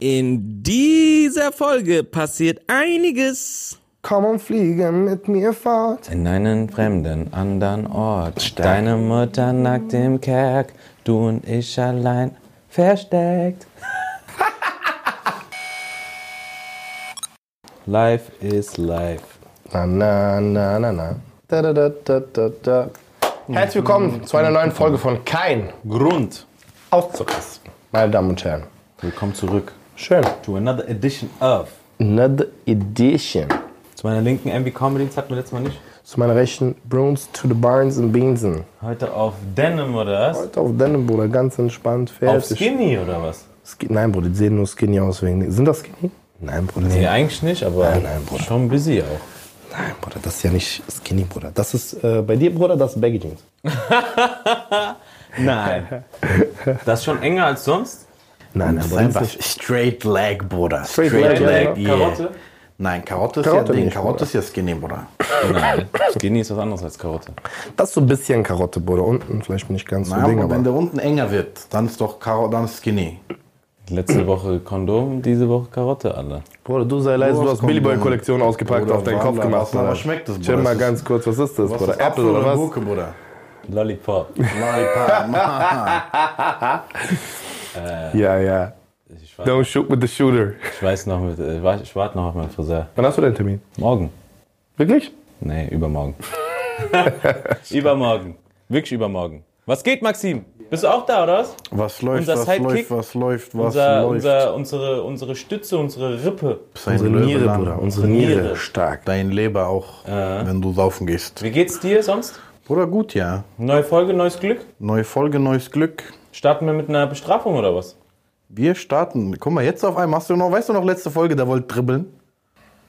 In dieser Folge passiert einiges. Komm und fliege mit mir fort. In einen fremden, anderen Ort. Deine Mutter nackt im Kerk, du und ich allein versteckt. life is life. Na, na, na, na, na. Da, da, da, da, da, da. Herzlich willkommen zu einer neuen Folge von Kein Grund. auszurasten. Meine Damen und Herren. Willkommen zurück Schön. to another edition of. Another edition. Zu meiner linken MV Comedy, das hatten wir letztes Mal nicht. Zu meiner rechten Bruins to the Barnes and Beansen. Heute auf Denim oder was? Heute auf deinem Bruder, ganz entspannt, Auf fertig. Skinny oder was? Ski- Nein, Bruder, die sehen nur skinny aus wegen. Sind das skinny? Nein, Bruder. Nee, Nee. eigentlich nicht, aber Nein, nein, Bruder. schon busy auch. Nein, Bruder, das ist ja nicht skinny, Bruder. Das ist äh, bei dir, Bruder, das ist Baggy Jeans. Nein. Das ist schon enger als sonst? Nein, nein, Das ist einfach das ist nicht. straight leg, Bruder. Straight leg, ja, ja. Karotte? Nein, Karotte ist Karotte ja Ding. nicht, Karotte ist ja skinny, Bruder. Nein. Skinny ist was anderes als Karotte. Das ist so ein bisschen Karotte, Bruder. Unten vielleicht nicht ganz so Nein, Ding, aber wenn aber. der unten enger wird, dann ist doch Karo dann ist skinny. Letzte Woche Kondom, diese Woche Karotte, alle. Bruder, du sei leise, Wo du hast Billy Boy? Kollektion ausgepackt, Bruder, auf deinen Kopf gemacht. was- aber schmeckt das, Chill Bruder? mal Das ganz kurz, was ist das, Was Bruder? ist Apple oder was? Gurke, Bruder? Lollipop. Lollipop. Ja, ja. Ich, Don't shoot with the shooter. ich weiß noch, mit, äh, ich warte noch auf meinen Friseur. Wann hast du deinen Termin? Morgen. Wirklich? Nee, übermorgen. übermorgen. Wirklich übermorgen. Was geht, Maxim? Bist du auch da, oder was? Was läuft, Unser was Sidekick? läuft, was läuft, was Unser, läuft? unser, unsere, unsere Stütze, unsere Rippe. Unsere Löwe Niere. Bruder. Unsere Niere. Niere. Stark. Dein Leber auch, wenn du saufen gehst. Wie geht's dir sonst? Bruder, gut, ja. Neue Folge, neues Glück? Neue Folge, neues Glück. Starten wir mit einer Bestrafung oder was? Wir starten. Guck mal, jetzt auf einmal. Hast du noch, weißt du noch, letzte Folge, der wollte dribbeln?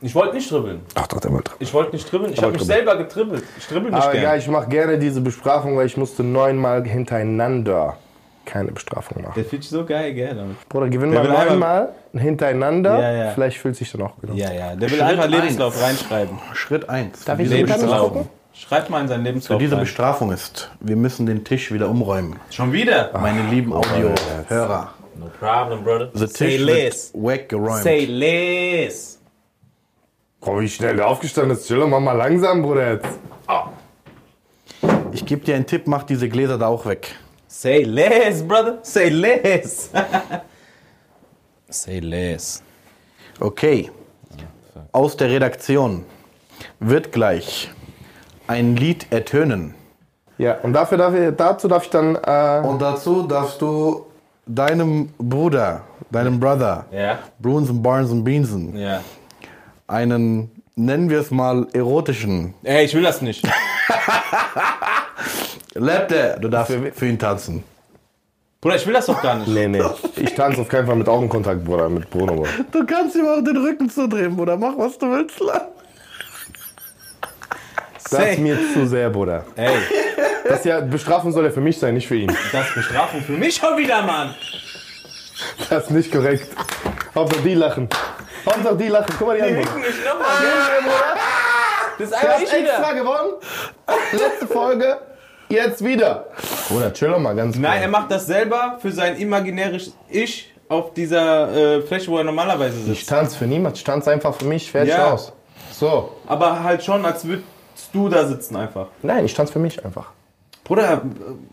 Ich wollte nicht dribbeln. Ach doch, der wollte. Ich wollte nicht dribbeln. Ich habe mich dribbeln. selber getribbelt. Ich dribbel nicht Aber gern. ja, ich mache gerne diese Bestrafung, weil ich musste neunmal hintereinander keine Bestrafung machen. Der fühlt sich so geil, gell? Damit. Bruder, gewinn Der mal neunmal hintereinander. Ja, ja. Vielleicht fühlt sich dann auch gut. Ja, ja. Der will Schritt einfach eins. Lebenslauf reinschreiben. Schritt 1. Darf ich den Lebenslauf gucken? Schreib mal in seinen Lebenslauf diese rein. Bestrafung ist, wir müssen den Tisch wieder umräumen. Schon wieder? Meine lieben Audio-Hörer. No problem, brother. Der Say Tisch less. wird weggeräumt. Say less. Boah, wie schnell der aufgestanden ist. Chill doch mal, langsam, Bruder. Jetzt. Ich gebe dir einen Tipp, mach diese Gläser da auch weg. Say less, brother. Say less. Say less. Okay. Aus der Redaktion wird gleich ein Lied ertönen. Ja, und dafür darf ich, dazu darf ich dann. Äh, Und dazu darfst du deinem Bruder, deinem Brother, Ja? Bruins und Barnes und Beansen, Ja. einen, nennen wir es mal, erotischen Ey, ich will das nicht. Lapte, du darfst für ihn tanzen. Bruder, ich will das doch gar nicht. nee, nee. Ich tanze auf keinen Fall mit Augenkontakt, Bruder, mit Bruno, Bruder. Du kannst ihm auch den Rücken zudrehen, Bruder. Mach, was du willst. Lang. Das ist mir zu sehr, Bruder. Ey, Das ja, Bestrafung soll ja für mich sein, nicht für ihn. das ist Bestrafung für mich schon wieder, Mann. Das ist nicht korrekt. Hauptsache die lachen. Hauptsache die lachen. Guck mal die an, Bruder. Nicht nochmal. Das ist einfach ich wieder. extra gewonnen. Letzte Folge. Jetzt wieder. Bruder, chill doch mal ganz kurz. Nein, er macht das selber für sein imaginäres Ich auf dieser äh, Fläche, wo er normalerweise Ich sitzt. tanze für niemand. Ich tanze einfach für mich. Fertig Ja. aus. So. Aber halt schon, als würdest du da sitzen einfach. Nein, ich tanze für mich einfach. Bruder, äh,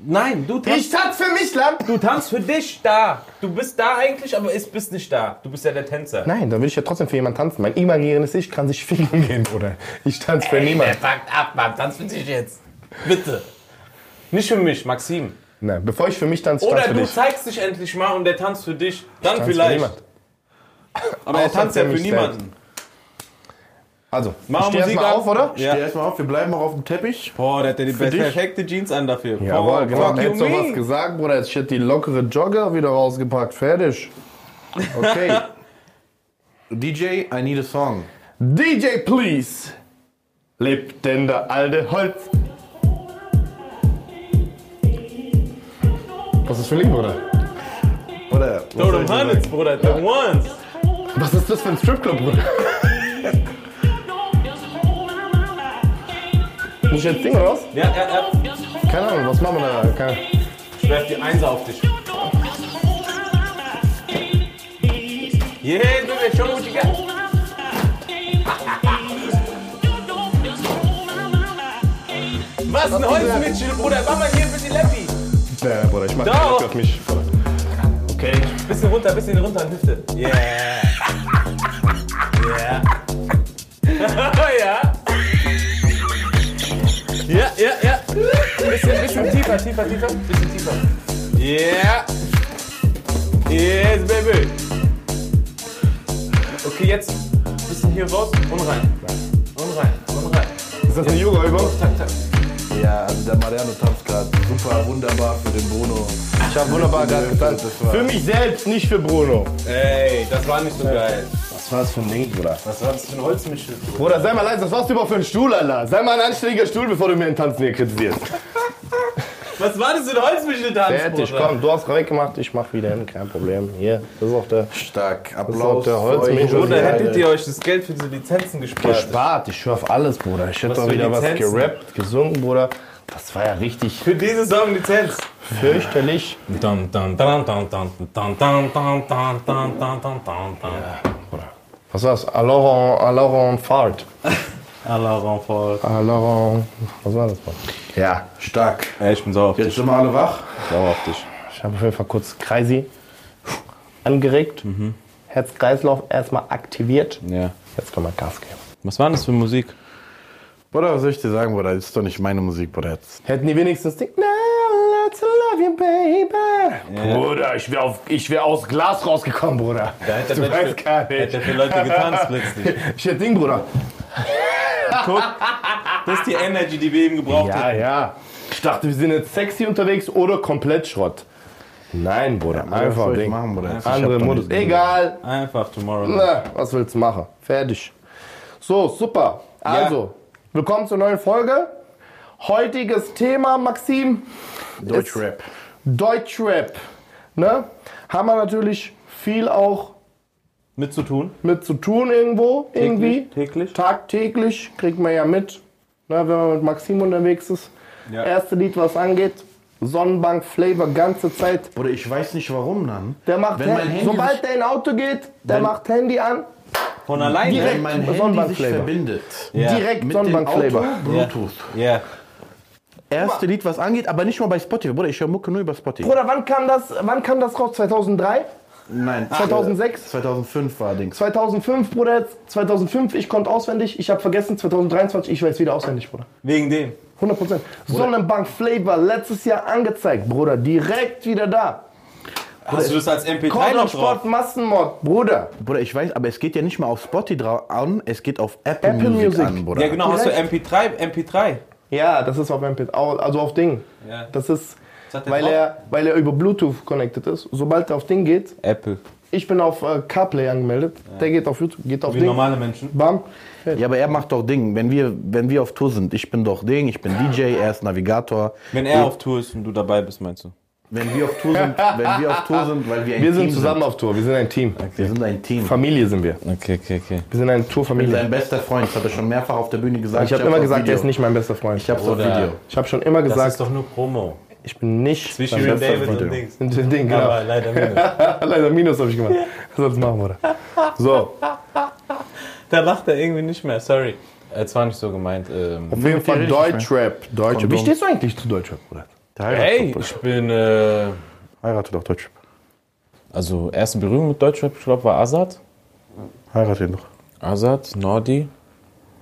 nein, du tanzt, tanze für mich, Land. du tanzt für dich da. Du bist da eigentlich, aber es bist nicht da. Du bist ja der Tänzer. Nein, dann will ich ja trotzdem für jemanden tanzen. Mein imaginäres Ich kann sich ficken gehen, Bruder. Ich tanze für Der niemanden. fuckt ab, Mann. Tanz für dich jetzt. Bitte. Nicht für mich, Maxim. Nein, bevor ich für mich tanze, ich Oder tanze für du dich. zeigst dich endlich mal und der tanzt für dich. Dann Tanz für vielleicht. niemand. Aber er tanzt ja für niemanden. Also, Mach ich steh Musik erstmal an. auf, oder? Ja. Steh erstmal auf, wir bleiben auch auf dem Teppich. Boah, der hat ja die dich? perfekte Jeans an dafür. Jawohl, Fuck genau. Hättest du was gesagt, Bruder. Jetzt hätte die lockere Jogger wieder rausgepackt. Fertig. Okay. DJ, I need a song. DJ, please. Lebt denn der alte Holz? Was ist das für ein Lied, Bruder? Oder? was Throw soll them ich dir hundreds? Bruder, the ones. Was ist das für ein Stripclub, Bruder? Muss ich jetzt singen oder was? Ja, ja, ja. Keine Ahnung, was machen wir da? Keine... Ich werf die Einser auf dich. Yeah, me what you got. Was ein Holzmittel, Bruder. Mach mal hier ein bisschen Leppi. Ja, Bruder, ich mach keinen Bock auf mich. Okay. Bisschen runter, bisschen runter an Hüfte. Yeah. Yeah. Ja, tiefer, tiefer, tiefer. Bisschen tiefer. Yeah. Yes, baby. Okay, jetzt bisschen hier raus und rein. Und rein, und rein. Ist das eine Yoga-Übung? Ja, also der Mariano tanzt gerade super wunderbar für den Bruno. Ich habe wunderbar gerade getanzt. Für mich selbst, nicht für Bruno. Ey, das war nicht so geil. Was war das für ein Ding, Bruder? Was war das für ein Holzmittel? Bruder, sei mal leise, was warst du überhaupt für ein Stuhl, Alter? Sei mal ein anständiger Stuhl, bevor du mir den Tanzen hier kritisierst. Was war das für ein Holzmischel-Tanz? Fertig, komm, du hast weggemacht, ich mach wieder hin, kein Problem. Hier, das ist auch der. Stark, Applaus. Das ist auch der Holzmischel. Oder hättet ihr euch das Geld für diese Lizenzen gespart? Gespart, ich schwör auf alles, Bruder. Ich hätte doch wieder Lizenzen? was gerappt, gesungen, Bruder. Das war ja richtig. Für diese Song Lizenz. Fürchterlich. Ja. Was war's? Alors en, alors en Fahrt fart. Allah Renfort. Alors en... Was war das, Bruder? Ja, Stark. Ey, ich bin sauer auf Jetzt dich. sind wir alle wach. Sauer auf dich. ich habe auf jeden Fall kurz Kreisi angeregt. Herz-Kreislauf erstmal aktiviert. Ja. Jetzt kann man Gas geben. Was war denn das für Musik? Bruder, was soll ich dir sagen, Bruder? Das ist doch nicht meine Musik, Bruder. Jetzt. Hätten die wenigstens Ding. Now let's love you, baby. Bruder, ich wäre auf- ich wär aus Glas rausgekommen, Bruder. hätte du der weißt Mensch- gar nicht. Hätte für Leute getanzt plötzlich. Ich hätte Ding, Bruder. Guck, das ist die Energy, die wir eben gebraucht Ja, hätten. ja. Ich dachte, wir sind jetzt sexy unterwegs oder komplett Schrott. Nein, Bruder. Was Einfach Ding. machen, Bruder? Ich Andere Modus. Egal. Einfach tomorrow. Na, was willst du machen? Fertig. So, super. Also, willkommen zur neuen Folge. Heutiges Thema, Maxim, Deutschrap. Deutschrap. Ne? Haben wir natürlich viel auch Mit zu tun? mit zu tun irgendwo, irgendwie. Täglich? Tagtäglich kriegt man ja mit, ne, wenn man mit Maxim unterwegs ist. Ja. Erste Lied, was angeht, Sonnenbank Flavor ganze Zeit. Bruder, ich weiß nicht warum dann. Der macht, Wenn mein Hand- Handy sobald der in Auto geht, der macht Handy an, Von alleine? Direkt. Wenn mein Handy Sonnenbankflavor. sich verbindet. Ja. direkt Mit Sonnenbank Flavor. Bluetooth. Ja. Erste Lied, was angeht, aber nicht mal bei Spotify. Bruder, ich höre Mucke nur über Spotify. Bruder, wann kam das, wann kam das raus? 2003? Nein. 2006? äh, 2005 war Dings. 2005, Bruder, jetzt 2005, ich konnte auswendig, ich habe vergessen, 2023, ich weiß wieder auswendig, Bruder. Wegen dem. 100%. Sonnenbank Flavor, letztes Jahr angezeigt, Bruder, direkt wieder da. Hast du das als MP3 noch Condor drauf? Sport Massenmod, Bruder. Bruder, ich weiß, aber es geht ja nicht mal auf Spotify an, es geht auf Apple, Apple Music, Music. an, Bruder. Ja, genau. Hast du Direkt. MP3? MP3. Ja, das ist auf MP, au- also auf Ding. Ja. Das ist, weil drauf? er, weil er über Bluetooth connected ist. Sobald er auf Ding geht, Apple. ich bin auf äh, CarPlay angemeldet, der geht auf YouTube, geht auf Wie Ding. normale Menschen. Bam. Ja, aber er macht doch Ding. Wenn wir, wenn wir auf Tour sind, ich bin doch Ding, ich bin DJ, er ist Navigator. Wenn er auf Tour ist und du dabei bist, meinst du? Wenn wir auf Tour sind, wenn wir auf Tour sind, weil wir ein Wir Team sind zusammen auf Tour, wir sind ein Team. sind. Wir sind ein Team. Familie sind wir. Okay, okay, okay. Wir sind eine Ich bin Tourfamilie. sein bester Freund, das hat er schon mehrfach auf der Bühne gesagt. Ich habe hab's immer auf gesagt, Video. er ist nicht mein bester Freund. Ich hab's auf Oder- Video. Ich habe schon immer Das gesagt, ist doch nur Promo. Ich bin nicht bester David Freund. und Dings. Und Ding, genau. Aber leider minus. Leider Minus habe ich gemacht. Was soll's machen, Bruder? So, Da lacht er irgendwie nicht mehr, sorry. Es war nicht so gemeint. Ähm, auf jeden Fall richtig, Deutschrap. Deutschrap. Wie stehst du eigentlich zu Deutschrap, Bruder? Hey, ich bin. Äh, Heiratet doch Deutsch. also, erste Berührung mit Deutschrap, ich glaube, war Azad. Heiratet ihn doch. Azad, Nordi,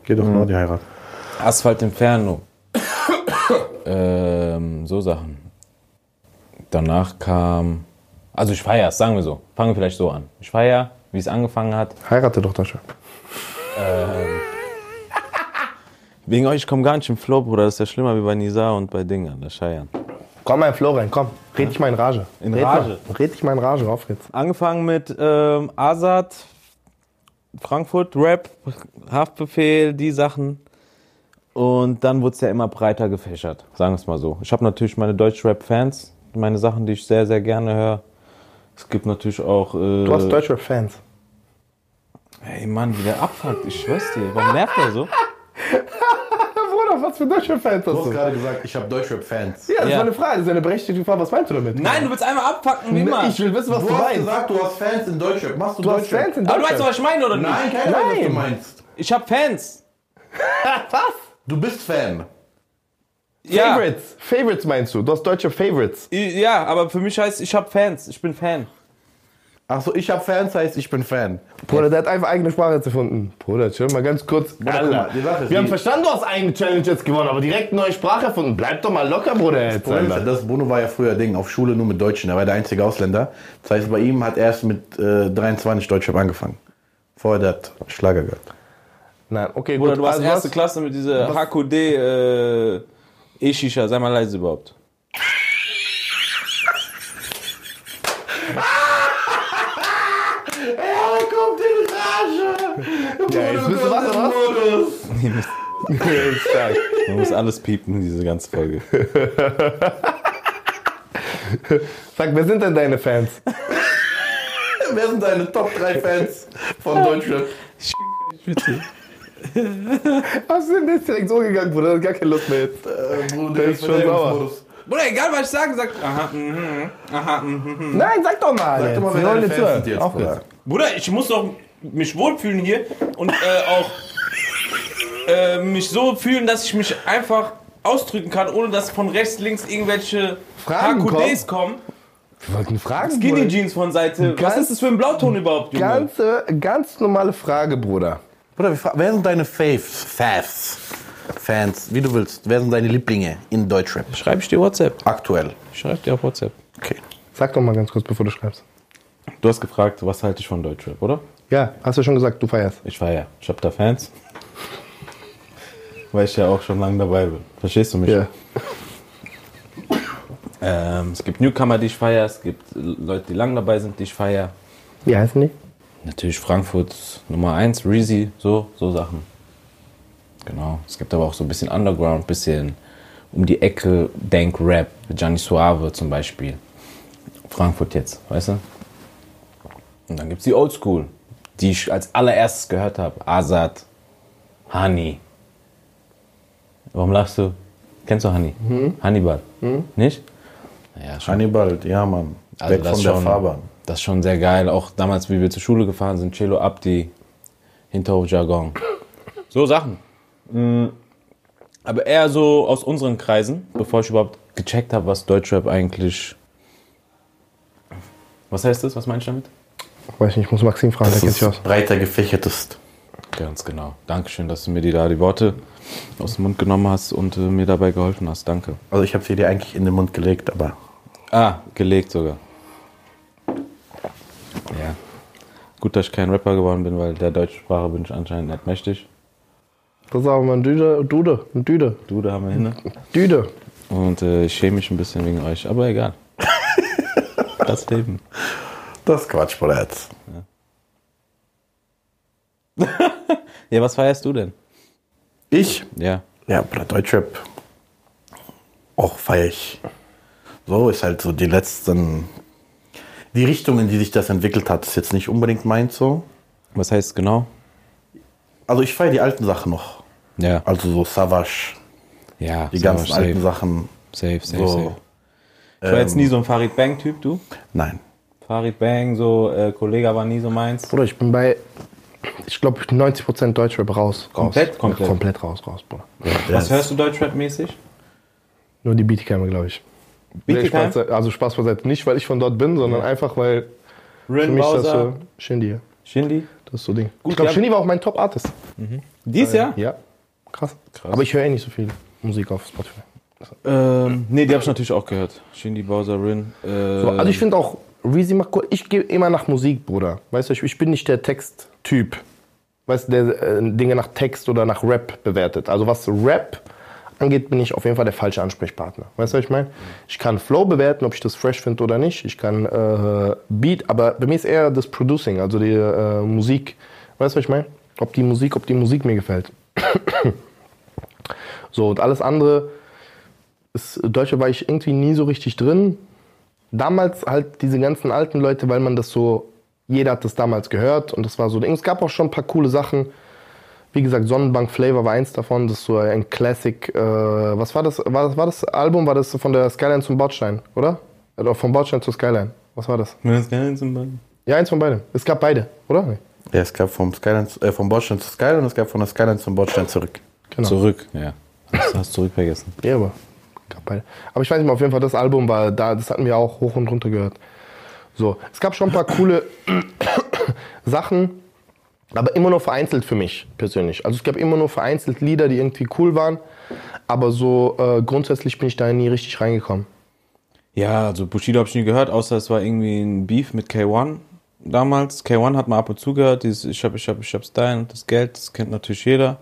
Geh doch nur die Heirat. Asphalt Inferno. ähm, so Sachen. Danach kam. Also, ich feiere es, sagen wir so. Fangen wir vielleicht so an. Ich feiere, wie es angefangen hat. Heirate doch Deutschrap. Wegen euch, ich komme gar nicht im Flow, Bruder. Das ist ja schlimmer wie bei Nisa und bei Dingen, der Scheiern. Komm mal in Flow rein, komm. Red dich mal in Rage. In Red Rage? Mal. Red dich mal in Rage, auf geht's. Angefangen mit ähm, Azad, Frankfurt, Rap, Haftbefehl, die Sachen. Und dann wurde es ja immer breiter gefächert, sagen wir es mal so. Ich habe natürlich meine Deutsch-Rap-Fans, meine Sachen, die ich sehr, sehr gerne höre. Es gibt natürlich auch. Äh, Du hast Deutschrap-Fans. Ey Mann, wie der abfuckt, ich schwör's dir. Warum nervt der so? Bruder, was für Deutschrap-Fans hast Du hast du? gerade gesagt, ich habe Deutschrap-Fans. Ja, das Ja. war eine Frage, das ist eine berechtigte Frage. Was meinst du damit? Nein, du willst einmal abpacken, wie immer. Ich will wissen, was du, Du hast meinst. gesagt, du hast Fans in Deutschrap. Machst du, du hast Deutschrap? Fans in Aber du weißt doch, was ich meine, oder nicht? Nein, keiner weiß, was du Nein. meinst. Ich hab Fans. was? Du bist Fan. Ja. Favorites. Favorites meinst du? Du hast deutsche Favorites. Ja, aber für mich heißt, ich hab Fans. Ich bin Fan. Achso, ich habe Fans, heißt ich bin Fan. Bruder, der hat einfach eigene Sprache jetzt erfunden. Bruder, chill mal ganz kurz. mal, die Sache ist wir haben verstanden, du hast eigene Challenge jetzt gewonnen, aber direkt neue Sprache erfunden. Bleib doch mal locker, Bruder. Jetzt, ist, Alter. das Bruno war ja früher Ding, auf Schule nur mit Deutschen. Er war der einzige Ausländer. Das heißt, bei ihm hat er erst mit äh, 23 Deutschrap angefangen. Vorher der hat Schlager gehört. Nein, okay, Bruder, gut. du warst also erste was- Klasse mit dieser HQD äh, E-Shisha. Sei mal leise überhaupt. Er kommt in Rage! Ja, jetzt bist du was, oder was? Stark. Man muss alles piepen, diese ganze Folge. Sag, wer sind denn deine Fans? Wer sind deine Top 3 Fans von Deutschrap? Was ist denn jetzt direkt so gegangen, Bruder? Du hast gar keine Lust mehr jetzt. Äh, Bruno, Der ist schon sauer. Bruder, egal was ich sage, sag. Aha, mhm, aha, mhm. Nein, sag doch mal. Sag doch mal, Wir wer wollen deine Fans sind jetzt, Auf Bruder. Bruder, ich muss doch mich wohlfühlen hier und äh, auch äh, mich so fühlen, dass ich mich einfach ausdrücken kann, ohne dass von rechts, links irgendwelche Fragen HQDs kommen. Wir wollten fragen, Skinny Bruder. Jeans von Seite. Was Ganz- ist das für ein Blauton überhaupt, Junge? Ganz, äh, ganz normale Frage, Bruder. Bruder, wer sind deine Faves? Faves? Fans, wie du willst. Wer sind deine Lieblinge in Deutschrap? Schreib ich dir WhatsApp. Aktuell. Schreib dir auf WhatsApp. Okay. Sag doch mal ganz kurz, bevor du schreibst. Du hast gefragt, was halte ich von Deutschrap, oder? Ja, hast du schon gesagt, du feierst. Ich ja. Ich hab da Fans. Weil ich ja auch schon lange dabei bin. Verstehst du mich? Ja. Ähm, es gibt Newcomer, die ich feiere. Es gibt Leute, die lang dabei sind, die ich feiere. Wie heißen die? Natürlich Frankfurt Nummer 1, Reezy, so, so Sachen. Genau. Es gibt aber auch so ein bisschen Underground, bisschen um die Ecke Denk-Rap, Gianni Suave zum Beispiel. Frankfurt jetzt, weißt du? Und dann gibt es die Oldschool, die ich als allererstes gehört habe. Azad, Hani. Warum lachst du? Kennst du Hani? Hannibal? Nicht? Ja, schon. Hannibal, ja, Mann. Also Weg von der Fahrbahn. Das ist schon sehr geil. Auch damals, wie wir zur Schule gefahren sind, Cello Abdi, Hinterhof Jargon. So Sachen. Mm, Aber eher so aus unseren Kreisen, bevor ich überhaupt gecheckt habe, was Deutschrap eigentlich. Was heißt das? Was meinst du damit? Weiß nicht, ich muss Maxim fragen, der Das kennt sich aus. ist breiter gefächertest. Ganz genau. Dankeschön, dass du mir die, da die Worte aus dem Mund genommen hast und äh, mir dabei geholfen hast. Danke. Also ich habe sie dir eigentlich in den Mund gelegt, aber Ah, gelegt sogar. Ja. Gut, dass ich kein Rapper geworden bin, weil der deutschen Sprache bin ich anscheinend nicht mächtig. Das ist aber mal ein Düde, Dude, ein Düde, Du, da haben wir hin. Düde. Und äh, ich schäme mich ein bisschen wegen euch, aber egal. Das Leben. das ist Quatsch, Bruder. Jetzt. Ja, was feierst du denn? Ich? Ja. Ja, Bruder, Deutschrap. Auch feier ich. So ist halt so die letzten. Die Richtung, in die sich das entwickelt hat, ist jetzt nicht unbedingt meins so. Was heißt genau? Also ich feiere die alten Sachen noch. Ja. Also so Savage, Ja, die safe, ganzen alten safe, Sachen. safe, safe, So, safe. Ich war jetzt nie so ein Farid Bang-Typ, du? Nein. Farid Bang, so äh, Kollege war nie so meins. Bruder, ich bin bei, ich glaube, 90% Deutschrap raus. raus. Komplett? Komplett. Komplett raus, raus, Bruder. Was hörst du Deutschrap-mäßig? Nur die Beatcammer, glaube ich. Nee? Spaß, also Spaß beiseite. Nicht, weil ich von dort bin, sondern einfach, weil für Rin mich das Bowser, so, Shindy, ja. Shindy? das ist so Ding. Gut, ich glaube, ja. Shindy war auch mein Top-Artist. Dies Jahr? Ja, krass. Krass. Aber ich höre eh nicht so viel Musik auf Spotify. Ähm, nee, die habe ich natürlich auch gehört. Shindy, Bowser, Rin. Äh, So, also ich finde auch, Reezy macht gut. Ich gehe immer nach Musik, Bruder. Weißt du, ich, ich bin nicht der Texttyp. Weißt du, der äh, Dinge nach Text oder nach Rap bewertet. Also was Rap angeht, bin ich auf jeden Fall der falsche Ansprechpartner. Weißt du, was ich meine? Ich kann Flow bewerten, ob ich das fresh finde oder nicht. Ich kann äh, Beat, aber bei mir ist eher das Producing, also die äh, Musik. Weißt du, was ich meine? Ob die Musik, ob die Musik mir gefällt. so, und alles andere ist, Deutsche war ich irgendwie nie so richtig drin. Damals halt diese ganzen alten Leute, weil man das so, jeder hat das damals gehört und das war so. Es gab auch schon ein paar coole Sachen. Wie gesagt, Sonnenbank Flavor war eins davon. Das ist so ein Classic. Äh, was war das? War, das? war das Album? War das von der Skyline zum Bordstein, oder? Oder vom Bordstein zur Skyline. Was war das? Wenn das geil zum Beispiel. Ja, eins von beiden. Es gab beide, oder? Nee. Ja, es gab vom, Skyline, äh, vom Bordstein zur Skyline und es gab von der Skyline zum Bordstein zurück. Genau. Zurück, ja. Hast, hast zurück vergessen. Ja, aber gab beide. Aber ich weiß nicht mehr, auf jeden Fall, das Album war da, das hatten wir auch hoch und runter gehört. So, es gab schon ein paar coole Sachen, aber immer nur vereinzelt für mich persönlich. Also es gab immer nur vereinzelt Lieder, die irgendwie cool waren, aber so äh, grundsätzlich bin ich da nie richtig reingekommen. Ja, also Bushido habe ich nie gehört, außer es war irgendwie ein Beef mit K1 damals. K1 hat man ab und zu gehört, dieses Ich hab, ich hab, ich hab Style und das Geld, das kennt natürlich jeder.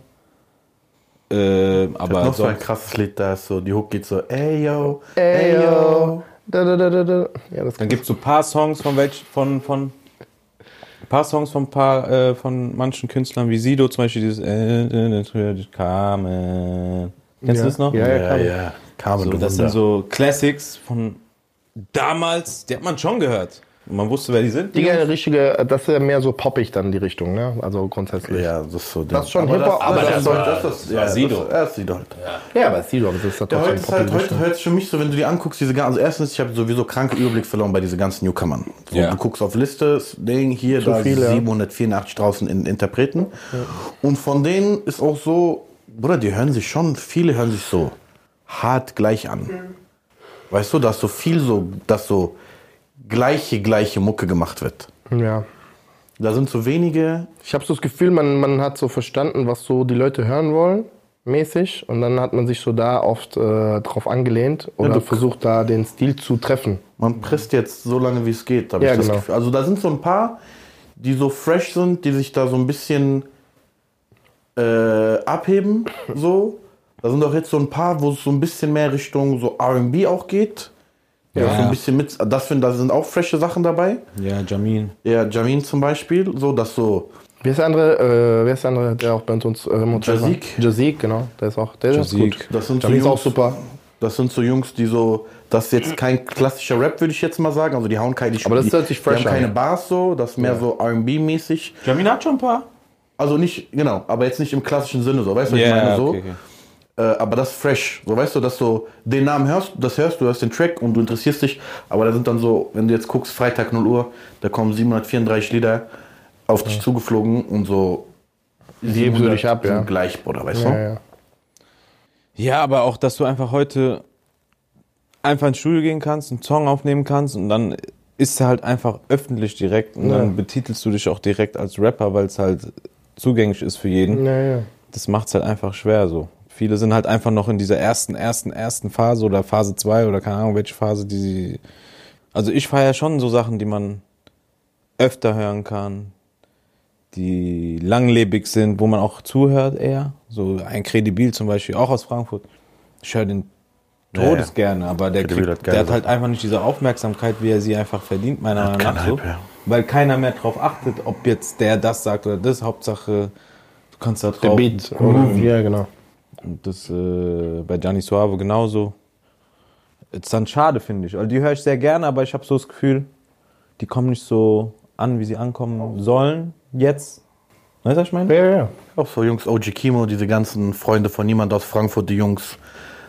Äh, Aber noch so ein krasses Lied, da ist so, die Hook geht so, ey yo, Ey, yo. Da, da, da, da, da. Ja, das dann gibt es so ein paar Songs von welch, von, von paar Songs von paar, äh, von manchen Künstlern wie Sido, zum Beispiel dieses äh, äh, natürlich Carmen. Kennst Ja. du das noch? Ja, ja, Carmen. ja, Carmen, So, das Wunder. sind so Classics von damals, die hat man schon gehört. Und man wusste, wer die sind. Die richtige, das ist ja mehr so poppig dann die Richtung, ne? Also grundsätzlich. Ja, das ist so. Das ist schon aber Hip-Hop, das, aber das, das das, war- das, das das, war ja, Sido. Das, ja, ist Sido halt. Ja, aber Sido, das ist ja trotzdem heute, ist halt, heute hört es für mich so, wenn du die anguckst, diese ganzen, also erstens, ich habe sowieso kranke Überblick verloren bei diesen ganzen Newcomern. So, Ja. Du guckst auf Liste, das Ding, hier, Zu da viel, ja. 784 draußen in Interpreten. Und von denen ist auch so, Bruder, die hören sich schon, viele hören sich so hart gleich an. Weißt du, dass so viel so, dass so gleiche, gleiche Mucke gemacht wird. Ja. Da sind so wenige, Ich habe so das Gefühl, man, man hat so verstanden, was so die Leute hören wollen, mäßig. Und dann hat man sich so da oft äh, drauf angelehnt oder du- versucht, da den Stil zu treffen. Man presst jetzt so lange, wie es geht, habe Ja, ich das genau. Gefühl. Also da sind so ein paar, die so fresh sind, die sich da so ein bisschen äh, abheben, so. Da sind auch jetzt so ein paar, wo es so ein bisschen mehr Richtung so R&B auch geht. Ja. Ja. So ein bisschen mit, das finde, da sind auch frische Sachen dabei. Ja, Jamin. Ja, Jamin zum Beispiel, so, dass so, Wer ist der andere, äh, wer ist der andere, der auch bei uns äh? Jazik. Jazik, genau. Der ist auch, der ist Jazik. gut. das sind so Jazik ist auch Jungs, super. das sind so Jungs, die so, das ist jetzt kein klassischer Rap, würde ich jetzt mal sagen. Also die hauen keine, die, Aber das die, hört sich die fresh haben an, keine ja. Bars so, das ist mehr so R&B-mäßig. Jamin hat schon ein paar. Also nicht, genau, aber jetzt nicht im klassischen Sinne so, weißt du, was Ja, ich meine so. okay, okay. Äh, aber das ist fresh, so weißt du, dass du den Namen hörst, das hörst, du hörst den Track und du interessierst dich, aber da sind dann so, wenn du jetzt guckst, Freitag 0 Uhr, da kommen 734 Lieder auf dich zugeflogen und so hebst du dich ab, sind ja. gleich, Bruder, weißt Ja, du? ja. Ja, aber auch, dass du einfach heute einfach ins Studio gehen kannst, einen Song aufnehmen kannst und dann ist er halt einfach öffentlich direkt und Ja. dann betitelst du dich auch direkt als Rapper, weil es halt zugänglich ist für jeden. Ja, ja. Das macht es halt einfach schwer so. Viele sind halt einfach noch in dieser ersten, ersten, ersten Phase oder Phase 2 oder keine Ahnung, welche Phase, die sie. Also ich feiere schon so Sachen, die man öfter hören kann, die langlebig sind, wo man auch zuhört eher. So ein Credibil zum Beispiel, auch aus Frankfurt. Ich höre den Todes ja. gerne, aber der, kriegt, hat der hat halt einfach nicht diese Aufmerksamkeit, wie er sie einfach verdient, meiner Meinung nach. So. Hype, ja. Weil keiner mehr drauf achtet, ob jetzt der das sagt oder das. Hauptsache, du kannst da drauf Der Beat. grooven. Ja, genau. Und das äh, bei Gianni Suave genauso. Ist dann schade, finde ich. Also die höre ich sehr gerne, aber ich habe so das Gefühl, die kommen nicht so an, wie sie ankommen sollen jetzt. Weißt du, was ich meine? Ja, ja. Auch so Jungs, OG Kimo, diese ganzen Freunde von niemand aus Frankfurt, die Jungs,